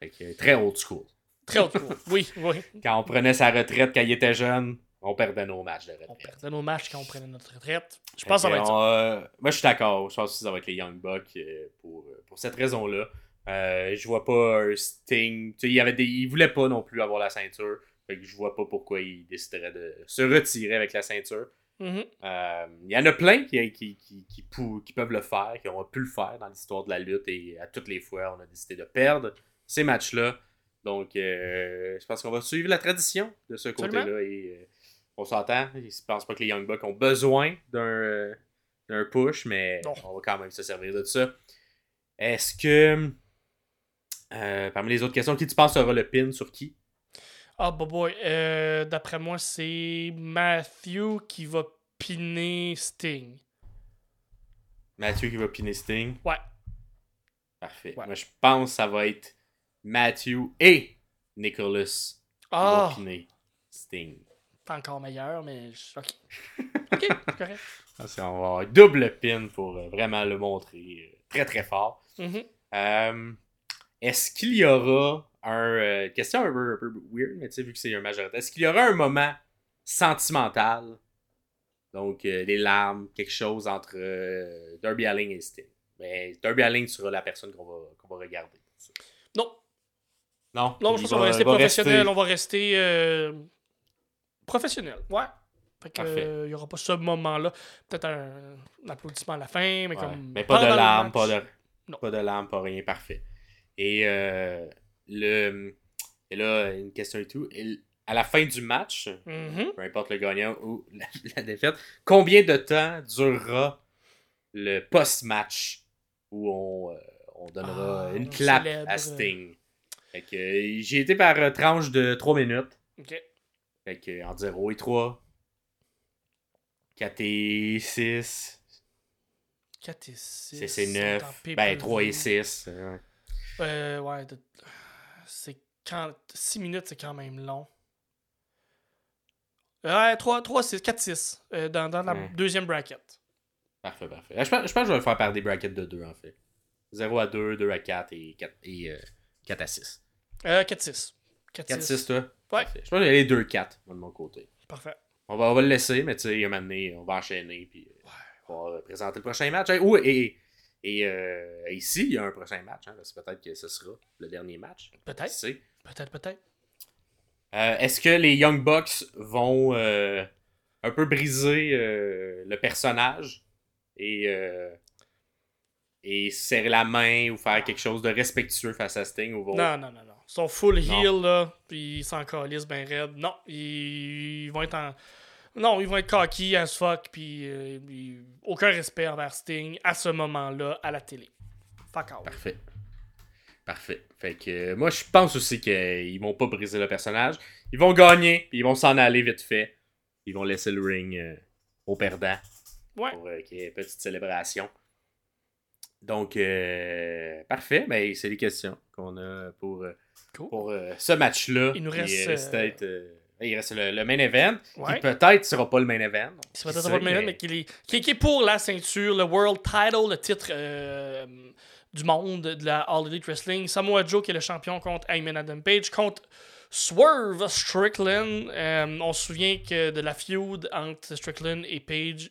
Fait que, très old school. Très haut cool. Oui, oui. Quand on prenait sa retraite quand il était jeune, on perdait nos matchs de On retraite. perdait nos matchs quand on prenait notre retraite. Je pense que ça va être ça. on, euh, moi, je suis d'accord. Je pense que ça va être les Young Bucks euh, pour, euh, pour cette raison-là. Euh, je vois pas un Sting. Tu sais, il, y avait des... il voulait pas non plus avoir la ceinture. Fait que je vois pas pourquoi il déciderait de se retirer avec la ceinture. Mhm. Euh, Il y en a plein qui, qui, qui, qui, pou- qui peuvent le faire, qui ont pu le faire dans l'histoire de la lutte et à toutes les fois, on a décidé de perdre ces matchs-là. Donc, euh, je pense qu'on va suivre la tradition de ce côté-là et on s'entend. Je pense pas que les Young Bucks ont besoin d'un d'un push, mais Non. on va quand même se servir de ça. Est-ce que, euh, parmi les autres questions, qui tu penses aura le pin sur qui? Ah, bah boy. euh, D'après moi, c'est Matthew qui va piner Sting. Mathieu qui va piner Sting? Ouais. Parfait. Ouais. Moi, je pense que ça va être Matthew et Nicholas qui Ah, vont piner Sting. pas encore meilleur, mais. je- Ok. Ok, correct. Parce qu'on va avoir double pin pour euh, vraiment le montrer très très fort. Mhm. Euh, Est-ce qu'il y aura un. euh, question un peu, un peu weird, mais tu sais, vu que c'est un majorité. Est-ce qu'il y aura un moment sentimental? Donc, euh, des larmes, quelque chose entre euh, Darby Allin et Sting. Mais Darby Allin sera la personne qu'on va, qu'on va regarder. Non, Non, non, je pense qu'on va rester professionnel. rester- On va rester euh, professionnel. Ouais. Fait que, Parfait. euh, il n'y aura pas ce moment-là. Peut-être un, un applaudissement à la fin, mais Ouais, comme. Mais pas de larmes, pas de, Non. pas de larmes, pas rien, parfait. Et, euh, le, et là, une question et tout. Et à la fin du match, Mhm. peu importe le gagnant ou la, la défaite, combien de temps durera le post-match où on, euh, on donnera Ah, une clap célèbre. à Sting? Fait que, j'ai été par euh, tranche de 3 minutes. Ok. Fait que, entre 0 et 3. 4 et 6. 4 et 6. 6 et 9. Ben, 3 et 6. Euh, ouais, de- c'est quand 6 minutes, c'est quand même long. Ouais, 3, 3 6, 4, 6. euh, dans, dans la Ouais. deuxième bracket. Parfait, parfait. Euh, Je pense, je pense que je vais le faire par des brackets de 2 en fait. 0 à 2, 2 à 4 et 4, et, euh, 4 à 6. Euh, 4, 6. 4, 4 6. 6 toi? Ouais. Parfait. Je pense que j'ai les 2 4 moi, de mon côté. Parfait. On va, on va le laisser, mais tu sais, un moment donné, on va enchaîner puis euh, on va présenter le prochain match. Hey, oh, et et euh, ici, il y a un prochain match. Hein, parce que peut-être que ce sera le dernier match. Peut-être. Peut-être, peut-être. Euh, Est-ce que les Young Bucks vont euh, un peu briser euh, le personnage et, et serrer la main ou faire quelque chose de respectueux face à Sting ou vont... Non, non, non, non. Ils sont full Non. heal, là, puis ils s'en calissent ben raide. Non, ils, ils vont être en... Non, ils vont être cocky as fuck, puis euh, ils- aucun respect envers Sting à ce moment-là à la télé. Fuck out. Parfait. Parfait. Fait que euh, moi, je pense aussi qu'ils vont pas briser le personnage. Ils vont gagner, puis ils vont s'en aller vite fait. Ils vont laisser le ring euh, au perdant Ouais. pour qu'il y ait une petite célébration. Donc, euh, parfait. Ben, c'est les questions qu'on a pour, Cool. pour ce match-là. Il nous Puis, reste, euh, reste peut-être, il reste le, le main event, Ouais. qui peut-être sera pas le main event. C'est peut-être Qui pas le sait, même, mais qui est, qui, qui est pour la ceinture, le World Title, le titre euh, du monde de la All Elite Wrestling. Samoa Joe qui est le champion contre Heyman Adam Page, contre Swerve Strickland. Euh, on se souvient que de la feud entre Strickland et Page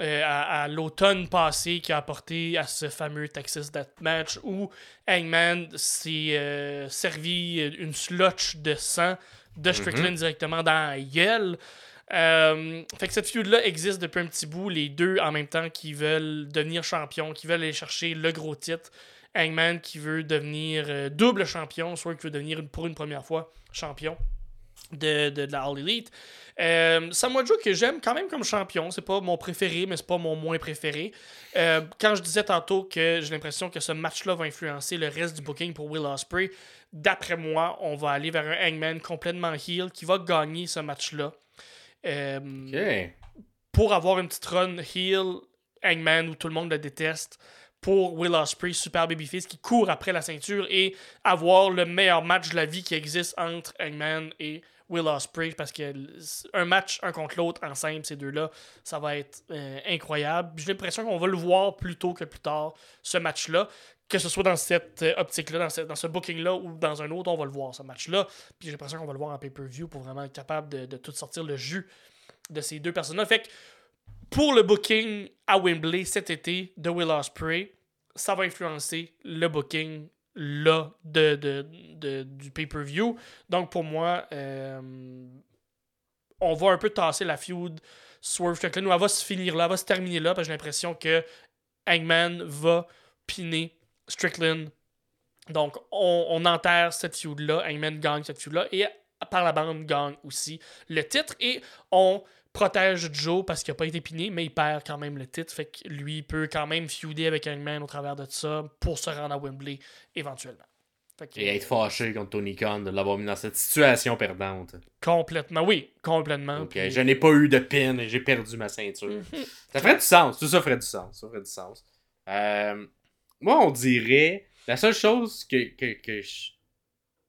euh, à, à l'automne passé qui a apporté à ce fameux Texas Death Match où Hangman s'est euh, servi une slotch de sang de Strickland directement dans la gueule. Euh, fait que cette feud-là existe depuis un petit bout, les deux en même temps qui veulent devenir champions, qui veulent aller chercher le gros titre. Hangman qui veut devenir euh, double champion, soit qui veut devenir une- pour une première fois champion de, de, de la All Elite. Euh, Samoa Joe que j'aime quand même comme champion, c'est pas mon préféré, mais c'est pas mon moins préféré. Euh, quand je disais tantôt que j'ai l'impression que ce match-là va influencer le reste du booking pour Will Ospreay, d'après moi, on va aller vers un Hangman complètement heel qui va gagner ce match-là. Euh, pour avoir une petite run heel Hangman où tout le monde le déteste pour Will Ospreay, super babyface qui court après la ceinture et avoir le meilleur match de la vie qui existe entre Hangman et Will Ospreay parce que un match un contre l'autre en simple ces deux-là, ça va être euh, incroyable. J'ai l'impression qu'on va le voir plus tôt que plus tard ce match-là. Que ce soit dans cette euh, optique-là, dans ce, dans ce booking-là ou dans un autre, on va le voir ce match-là. Puis j'ai l'impression qu'on va le voir en pay-per-view pour vraiment être capable de, de tout sortir le jus de ces deux personnes-là. Fait que pour le booking à Wembley cet été de Will Ospreay, ça va influencer le booking là de, de- de- du pay-per-view. Donc pour moi, euh, on va un peu tasser la feud Swerve Strickland elle va se finir là, elle va se terminer là parce que j'ai l'impression que Hangman va piner Strickland. Donc on, on enterre cette feud-là, Hangman gagne cette feud-là et par la bande gagne aussi le titre et on protège Joe parce qu'il n'a pas été piné, mais il perd quand même le titre. Fait que lui il peut quand même feuder avec Hangman au travers de ça pour se rendre à Wembley éventuellement. Fait que, Et être fâché contre Tony Khan de l'avoir mis dans cette situation perdante. complètement, oui, complètement. Ok, Puis- je n'ai pas eu de pin et j'ai perdu ma ceinture. Ça ferait du sens, tout ça ferait du sens. Ça ferait du sens. Euh, moi, on dirait. La seule chose que, que, que, je,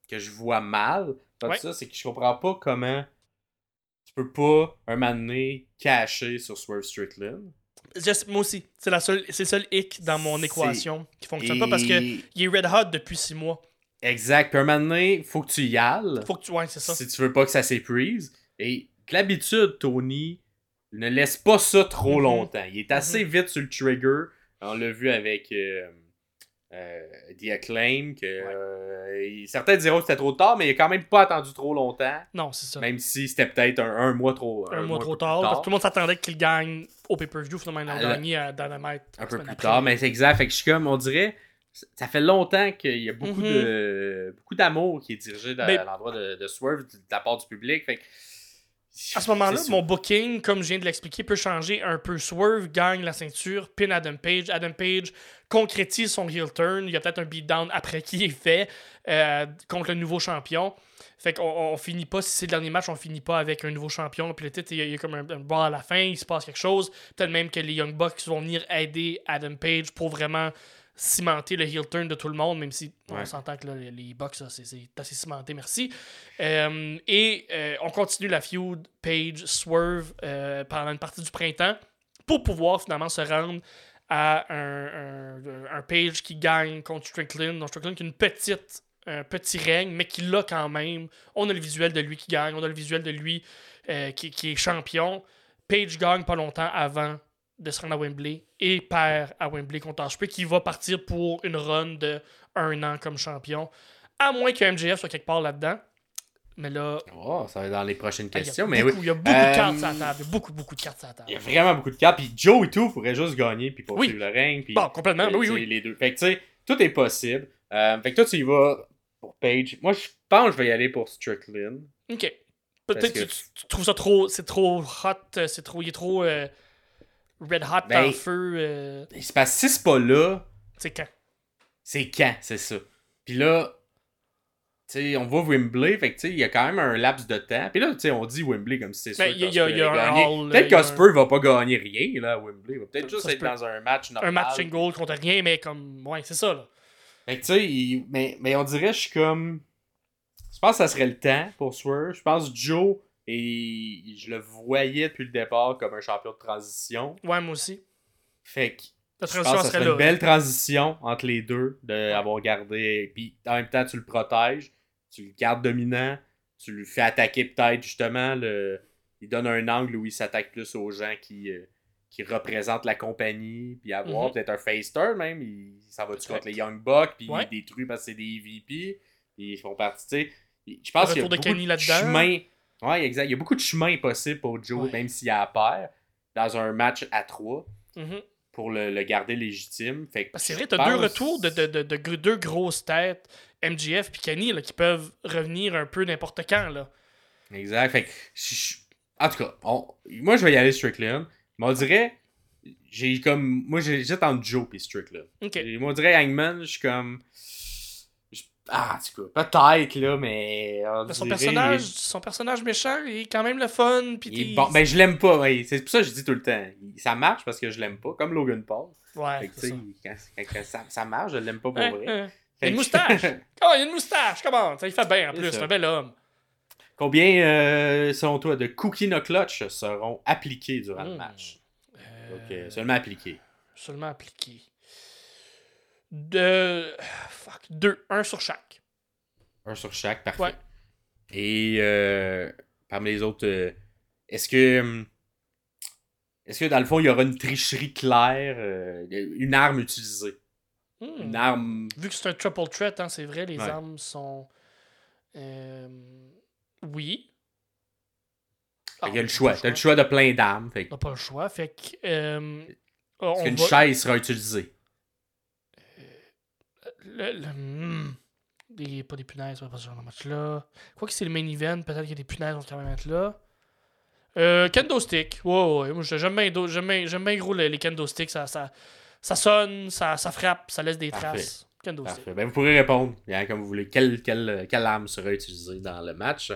que je vois mal dans Ouais. tout ça, c'est que je comprends pas comment tu peux pas, un moment donné, cacher sur Swerve Strickland. Just- moi aussi, c'est la seule, c'est le seul hic dans mon équation qui fonctionne Et- pas parce que il est red hot depuis six mois. Exact. Puis un moment donné, faut que tu y ailles. Faut que tu, ouais, c'est ça. si tu veux pas que ça s'épuise. Et que l'habitude, Tony ne laisse pas ça trop Mhm. longtemps. Il est assez vite sur le trigger. On l'a vu avec euh, euh, The Acclaim, que euh, certains diront que c'était trop tard, mais il a quand même pas attendu trop longtemps. Non, c'est ça. Même si c'était peut-être un, un mois trop un, mois trop tard, parce que tout le monde s'attendait qu'il gagne au pay-per-view. Finalement, il a gagné à Dynamite. un peu plus après. tard, mais c'est exact. Fait que je suis comme, on dirait, ça fait longtemps qu'il y a beaucoup Mhm. de beaucoup d'amour qui est dirigé dans- Mais- à l'endroit de, de Swerve de la part du public. Fait que, À ce moment-là, mon booking, comme je viens de l'expliquer, peut changer un peu. Swerve gagne la ceinture, pin Adam Page. Adam Page concrétise son heel turn. Il y a peut-être un beatdown après qui est fait euh, contre le nouveau champion. Fait qu'on on finit pas, si c'est le dernier match, on finit pas avec un nouveau champion. Puis le titre, il y a, il y a comme un, un ball à la fin, il se passe quelque chose. Peut-être même que les Young Bucks vont venir aider Adam Page pour vraiment cimenter le heel turn de tout le monde, même si on s'entend que là, les, Bucks, c'est assez cimenté, merci. Euh, et euh, on continue la feud Page Swerve pendant une partie du printemps pour pouvoir finalement se rendre à un, un, Page qui gagne contre Strickland. Donc Strickland qui a une petite, un petit règne, mais qui l'a quand même. On a le visuel de lui qui gagne, on a le visuel de lui euh, qui, est champion. Page gagne pas longtemps avant de se rendre à Wembley et perd à Wembley contre Ospreay qui va partir pour une run de un an comme champion. À moins que MJF soit quelque part là-dedans. Mais là, Oh, ça va être dans les prochaines ah, il questions. Mais beaucoup, oui, il y a beaucoup Euh, de cartes sur la table. Il y a beaucoup, beaucoup de cartes sur la table. il y a vraiment beaucoup de cartes. Puis Joe et tout pourrait juste gagner puis poursuivre le règne. Puis, Bon, complètement. euh, oui, oui. Les deux. Fait que tu sais, tout est possible. Euh, fait que toi, tu y vas pour Page. Moi, je pense que je vais y aller pour Strickland. Ok. Peut-être que- tu, tu trouves ça trop. C'est trop hot. euh, C'est trop. Il est trop. euh, red hot Ben, dans le feu. euh, C'est parce que si c'est pas là, c'est quand? c'est quand, c'est ça. Puis là, on va Wembley, fait que il y a quand même un laps de temps. Puis là, tu sais, on dit Wembley comme si c'est sûr Peut-être a qu'Osprey va pas gagner rien, là, à Wembley. Il va peut-être juste être peut. dans un match normal. Un match single contre rien, mais comme. Ouais, c'est ça, là. Fait que tu sais, il- mais, mais on dirait, je suis comme. Je pense que ça serait le temps pour Swerve. Je pense que Joe, et je le voyais depuis le départ comme un champion de transition. Ouais, moi aussi. Fait que La je pense que ça serait là. une belle transition entre les deux, d'avoir gardé. Puis en même temps, tu le protèges, tu le gardes dominant, tu lui fais attaquer peut-être justement. Le... Il donne un angle où il s'attaque plus aux gens qui, euh, qui représentent la compagnie, puis avoir Mhm. peut-être un face turn même. Il s'en va-tu contre les Young Bucks, puis Ouais. il détruit parce que c'est des EVP. Ils font partie, tu sais. Je pense qu'il y a de beaucoup de chemins. Ouais, exact. Il y a beaucoup de chemins possibles pour Joe, Ouais. même s'il a paire, dans un match à trois. Mhm. pour le, le garder légitime. Fait c'est vrai, t'as deux retours de, de, de, de deux grosses têtes, MGF puis Kenny, là, qui peuvent revenir un peu n'importe quand. Là. Exact. Fait que, je- en tout cas, on- moi, je vais y aller Strickland. Mais on dirait, j'ai comme, moi, j'ai- j'étais entre Joe et Strickland. Ok. Et Moi, on dirait Hangman, je suis comme, je- ah, en tout cas, peut-être, là, mais. Ben, son, dirait- personnage, son personnage méchant, il est quand même le fun. Il est bon. Ben, je l'aime pas. ouais. C'est pour ça que je dis tout le temps. Ça marche parce que je l'aime pas, comme Logan Paul. ouais, Fait que, ça. quand, quand- quand ça, ça marche, je l'aime pas pour Hein, vrai. hein. Fait Une que- moustache! Comment, il a une moustache, comment? Ça, il fait bien en plus, c'est un bel homme. Combien, euh, selon toi, de cookies no clutch seront appliqués durant le Hmm. match? Euh, seulement appliqués. Seulement appliqué. De. Fuck. Deux. Un sur chaque. Un sur chaque, parfait. Ouais. Et euh, parmi les autres, est-ce que. Est-ce que dans le fond, il y aura une tricherie claire, une arme utilisée? Hmm. Une arme. Vu que c'est un triple threat, hein, c'est vrai, les Ouais. armes sont. euh, Oui. Ah, qu'il y a le on a choix. T'as le choix de plein d'armes. Fait On n'a pas le choix. Fait que. euh, on Est-ce qu'une va- chaise sera utilisée? Le, le- hmm. Des- pas des punaises, on va pas ce genre de match-là. Quoi que c'est le main event, peut-être que des punaises vont quand même être là. Euh, kendo stick. Ouais, ouais, ouais. Moi, j'aime bien, j'aime bien, j'aime bien gros les, les kendo sticks. Ça, ça, ça sonne, ça, ça frappe, ça laisse des Parfait. traces. Parfait. Ben, vous pourrez répondre, hein, comme vous voulez, quelle, quelle, quelle arme sera utilisée dans le match.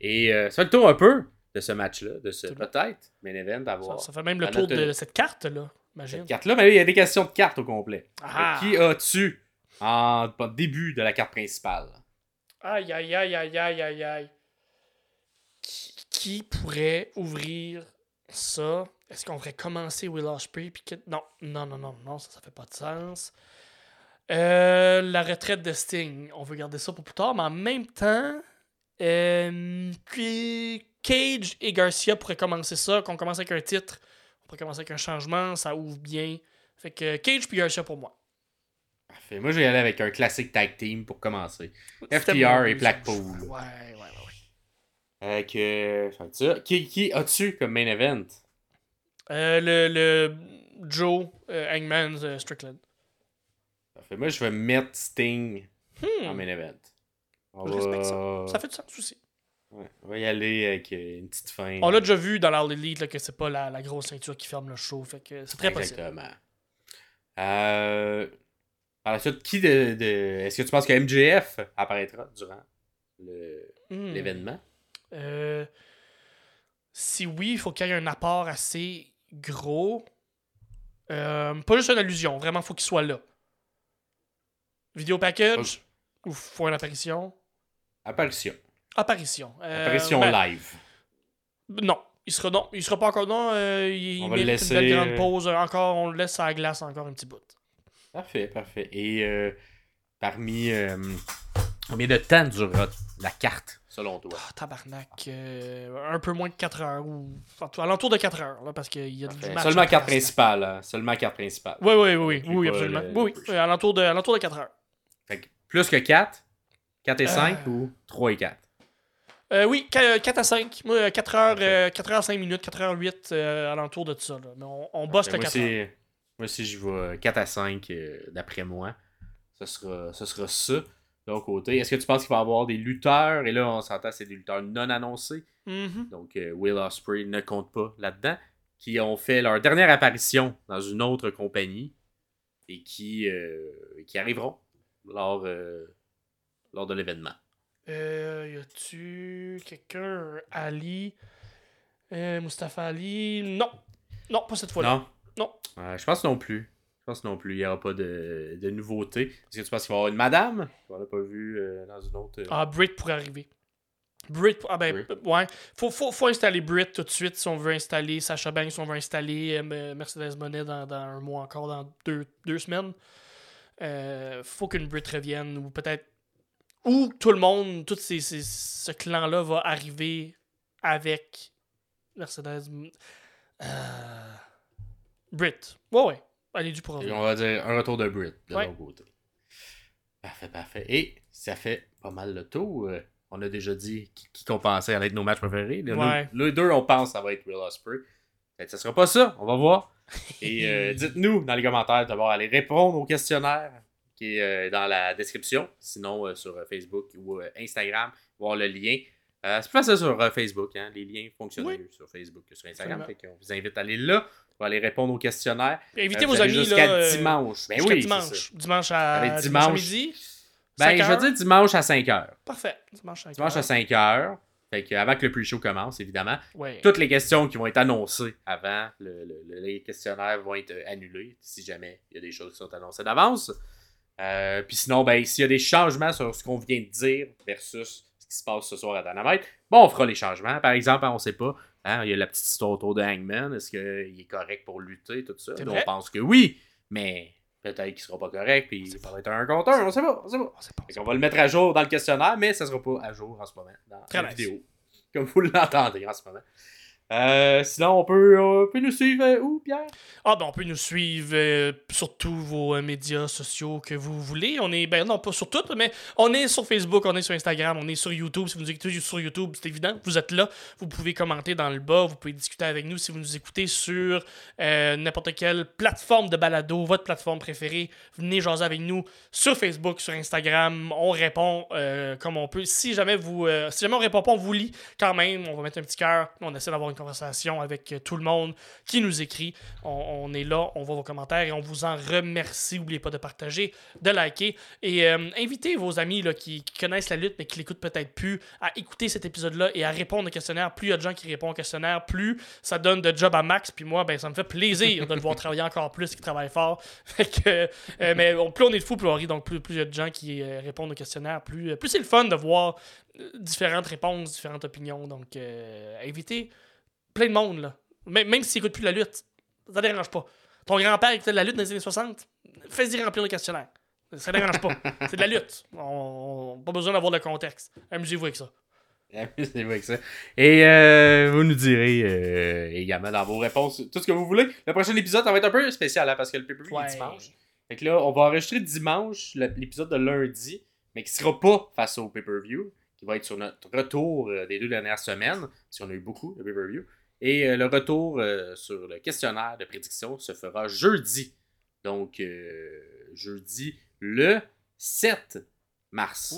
Et euh, ça fait le tour un peu de ce match-là, de ce peut-être main event à Ça, fait même le tour de cette carte-là, imagine. Cette carte-là, mais il y a des questions de cartes au complet. Ah. Qui as-tu en, en début de la carte principale? Aïe, aïe, aïe, aïe, aïe, aïe, aïe. Qui, qui pourrait ouvrir ça? Est-ce qu'on ferait commencer Will Ospreay? Puis que... Non, non, non, non, non, ça, ça fait pas de sens. Euh, la retraite de Sting, on veut garder ça pour plus tard, mais en même temps, euh, Cage et Garcia pourraient commencer ça. Qu'on commence avec un titre, on pourrait commencer avec un changement, ça ouvre bien. Fait que Cage puis Garcia pour moi. Parfait. Moi, je vais y aller avec un classique tag team pour commencer. FTR et Blackpool. Ouais, ouais, ouais. ouais. Avec, euh, ça. Qui, qui as-tu comme main event? Euh, le, le Joe euh, Hangman euh, Strickland. Parfait. Moi, je vais mettre Sting Hmm, en main event. On Je va... respecte Ça fait du sens aussi. Ouais, on va y aller avec euh, une petite fin. On l'a déjà vu dans l'All Elite là, que c'est pas la, la grosse ceinture qui ferme le show. Fait que c'est très possible. Exactement. Par la suite, qui de, de- Est-ce que tu penses que MJF apparaîtra durant le- Hmm. l'événement? Euh, si oui, il faut qu'il y ait un apport assez gros. Euh, pas juste une allusion, vraiment, faut qu'il soit là. Vidéo package ou faut une apparition Apparition. Apparition. Euh, Apparition ben, live. Non, il sera non, il sera pas encore non. euh, il On il va le laisser, une grande pause. Encore, on le laisse à la glace encore un petit bout. Parfait, parfait. Et parmi. combien de temps durera la carte, selon toi? Ah, tabarnak. euh, un peu moins de 4 heures. Ou en tout- alentour de 4 heures. Là, parce qu'il y a du Parfait. match. Seulement à carte faire. principale. hein. Seulement carte principale. Oui, oui, oui, oui, pas absolument. le- oui, le oui, alentour de, alentour de 4 heures. Fait que plus que 4, 4 et 5 Euh. ou 3 et 4? Euh, oui, 4 à 5. Moi, 4 heures, euh, 4 heures 5 minutes, 4 heures 8 euh, alentour de ça. Là. Mais on, on bosse le moi, 4 heures. moi aussi, je vais 4 à 5 euh, d'après moi. Ce sera, ce sera ça. De l'autre côté, est-ce que tu penses qu'il va y avoir des lutteurs? Et là, on s'entend, c'est des lutteurs non annoncés. Mhm. Donc, euh, Will Ospreay ne compte pas là-dedans. Qui ont fait leur dernière apparition dans une autre compagnie et qui, euh, qui arriveront lors, euh, lors de l'événement. Euh, y a-tu quelqu'un? Ali? Mustafa Ali? Non. Non, pas cette fois-là. Non? Non. Je pense non plus. Je pense non plus. Il n'y aura pas de, de nouveauté. Est-ce que tu penses qu'il va y avoir une madame? On l'a pas vu euh, dans une autre. euh, Ah, Brit pourrait arriver. Brit, ah ben, Brit. ouais. Faut, faut, faut installer Brit tout de suite si on veut installer Sacha Banks, si on veut installer euh, Mercedes Monet dans, dans un mois encore, dans deux, deux semaines. Euh, faut qu'une Brit revienne, ou peut-être. Ou tout le monde, tout ces, ces- ce clan-là va arriver avec Mercedes. Euh, Brit. Ouais, ouais. Elle est due pour Et revenir. on va dire un retour de Brit de Ouais. l'autre côté. Parfait, parfait. Et ça fait pas mal le tour. Euh, On a déjà dit qui, qui qu'on pensait allait être nos matchs préférés. Ouais. les deux, on pense que ça va être Will Ospreay. Fait que ça sera pas ça. On va voir. Et euh, dites-nous dans les commentaires d'abord aller répondre au questionnaire qui est euh, dans la description. Sinon, euh, sur euh, Facebook ou euh, Instagram, voir le lien. Euh, c'est plus facile sur euh, Facebook. Hein? Les liens fonctionnent Oui. mieux sur Facebook que sur Instagram. Absolument. Fait qu'on vous invite à aller là pour aller répondre au questionnaire. Invitez Euh, vos amis jusqu'à euh, dimanche. Ben jusqu'à oui, dimanche. Dimanche à, dimanche à dimanche. midi. Ben, 5 je vais dire dimanche à 5h. Parfait. Dimanche à 5 Dimanche à 5h. Fait que avant que le pre-show commence, évidemment. Ouais. Toutes les questions qui vont être annoncées avant le, le- le- les questionnaires vont être euh, annulés si jamais il y a des choses qui sont annoncées d'avance. Euh, Puis sinon, ben, s'il y a des changements sur ce qu'on vient de dire versus ce qui se passe ce soir à Dynamite, bon, on fera les changements. Par exemple, on sait pas, hein, il y a la petite histoire autour de Hangman. Est-ce qu'il est correct pour lutter, tout ça? On pense que oui, mais peut-être qu'il sera pas correct, puis ça va être un compteur, on sait pas, on sait pas. On sait pas. Fait qu'on va le mettre à jour dans le questionnaire, mais ça sera pas à jour en ce moment dans Très la nice. vidéo. Comme vous l'entendez en ce moment. Euh, sinon, on peut, on peut nous suivre euh, où, Pierre? Ah ben on peut nous suivre euh, sur tous vos euh, médias sociaux que vous voulez. On est ben non pas sur toutes, mais on est sur Facebook, on est sur Instagram, on est sur YouTube. Si vous nous écoutez sur YouTube, c'est évident, vous êtes là. Vous pouvez commenter dans le bas, vous pouvez discuter avec nous si vous nous écoutez sur euh, n'importe quelle plateforme de balado, votre plateforme préférée. Venez jaser avec nous sur Facebook, sur Instagram. On répond euh, comme on peut. Si jamais vous, euh, si jamais on répond pas, on vous lit quand même. On va mettre un petit cœur. On essaie d'avoir conversation avec euh, tout le monde qui nous écrit. On, est là, on voit vos commentaires et on vous en remercie. N'oubliez pas de partager, de liker et euh, invitez vos amis là, qui, qui connaissent la lutte mais qui l'écoutent peut-être plus à écouter cet épisode-là et à répondre au questionnaire. Plus il y a de gens qui répondent au questionnaire, plus ça donne de job à Max. Puis moi, ben, ça me fait plaisir de le voir travailler encore plus, qu'il travaille fort. Euh, mais plus on est de fous, plus on rit. Donc plus il y a de gens qui répondent au questionnaire, plus, c'est le fun de voir différentes réponses, différentes opinions. Donc euh, invitez plein de monde, là. Même, même s'ils n'écoutent plus la lutte, ça dérange pas. Ton grand-père écoutait de la lutte dans les années 60, fais-y remplir le questionnaire. Ça dérange pas. C'est de la lutte. On, on- pas besoin d'avoir le contexte. Amusez-vous avec ça. Vrai que ça. Et euh, vous nous direz euh, également dans vos réponses tout ce que vous voulez. Le prochain épisode, ça va être un peu spécial hein, parce que le pay-per-view Ouais. est dimanche. Fait que là, on va enregistrer dimanche l'épisode de lundi, mais qui sera pas face au pay-per-view, qui va être sur notre retour euh, des deux dernières semaines, parce qu'on a eu beaucoup de pay-per-view. Et euh, le retour euh, sur le questionnaire de prédiction se fera jeudi. Donc, euh, jeudi le 7 mars.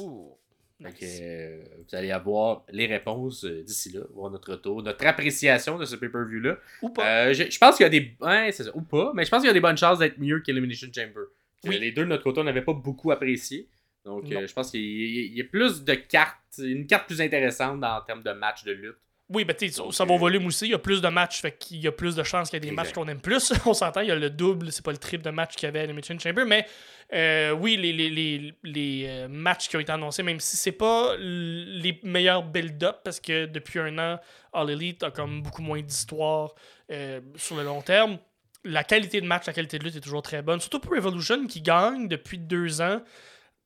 Euh, vous allez avoir les réponses d'ici là, voir notre retour, notre appréciation de ce pay-per-view-là. Ou pas. Je, je pense qu'il y a des. Ça. Ou pas, mais je pense qu'il y a des bonnes chances d'être mieux qu'Elimination Chamber. Oui. Les deux de notre côté, on n'avait pas beaucoup apprécié. Donc, je pense qu'il y, a- il y a plus de cartes, une carte plus intéressante en termes de match de lutte. Oui, ben tu ça va au volume aussi. Il y a plus de matchs, fait qu'il y a plus de chances qu'il y ait des Exact. matchs qu'on aime plus. On s'entend, il y a le double, c'est pas le triple de matchs qu'il y avait à Elimination Chamber. Mais euh, oui, les, les, les, les, euh, matchs qui ont été annoncés, même si c'est pas les meilleurs build-up, parce que depuis un an, All Elite a comme beaucoup moins d'histoire euh, sur le long terme. La qualité de match, la qualité de lutte est toujours très bonne. Surtout pour Revolution qui gagne depuis deux ans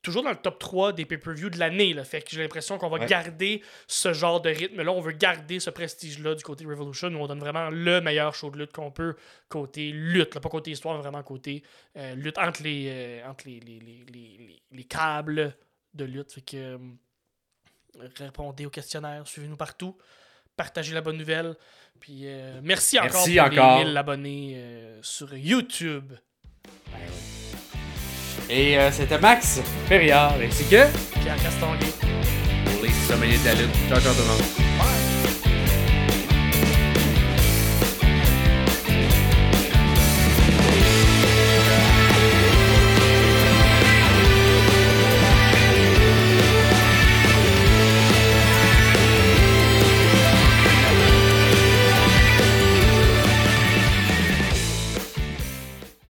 toujours dans le top 3 des pay-per-view de l'année. Fait que j'ai l'impression qu'on va Ouais. garder ce genre de rythme-là. On veut garder ce prestige-là du côté Revolution où on donne vraiment le meilleur show de lutte qu'on peut côté lutte. là. Pas côté histoire, mais vraiment côté euh, lutte entre les, euh, entre les, les, les, les, les- les câbles de lutte. Fait que euh, répondez aux questionnaires, suivez-nous partout. Partagez la bonne nouvelle. Puis merci encore Merci pour encore. les 1000 abonnés sur YouTube. Et euh, c'était Max Ferriard, ainsi que Pierre Castonguay. pour les sommeliers de la lutte. Ciao, ciao tout le monde.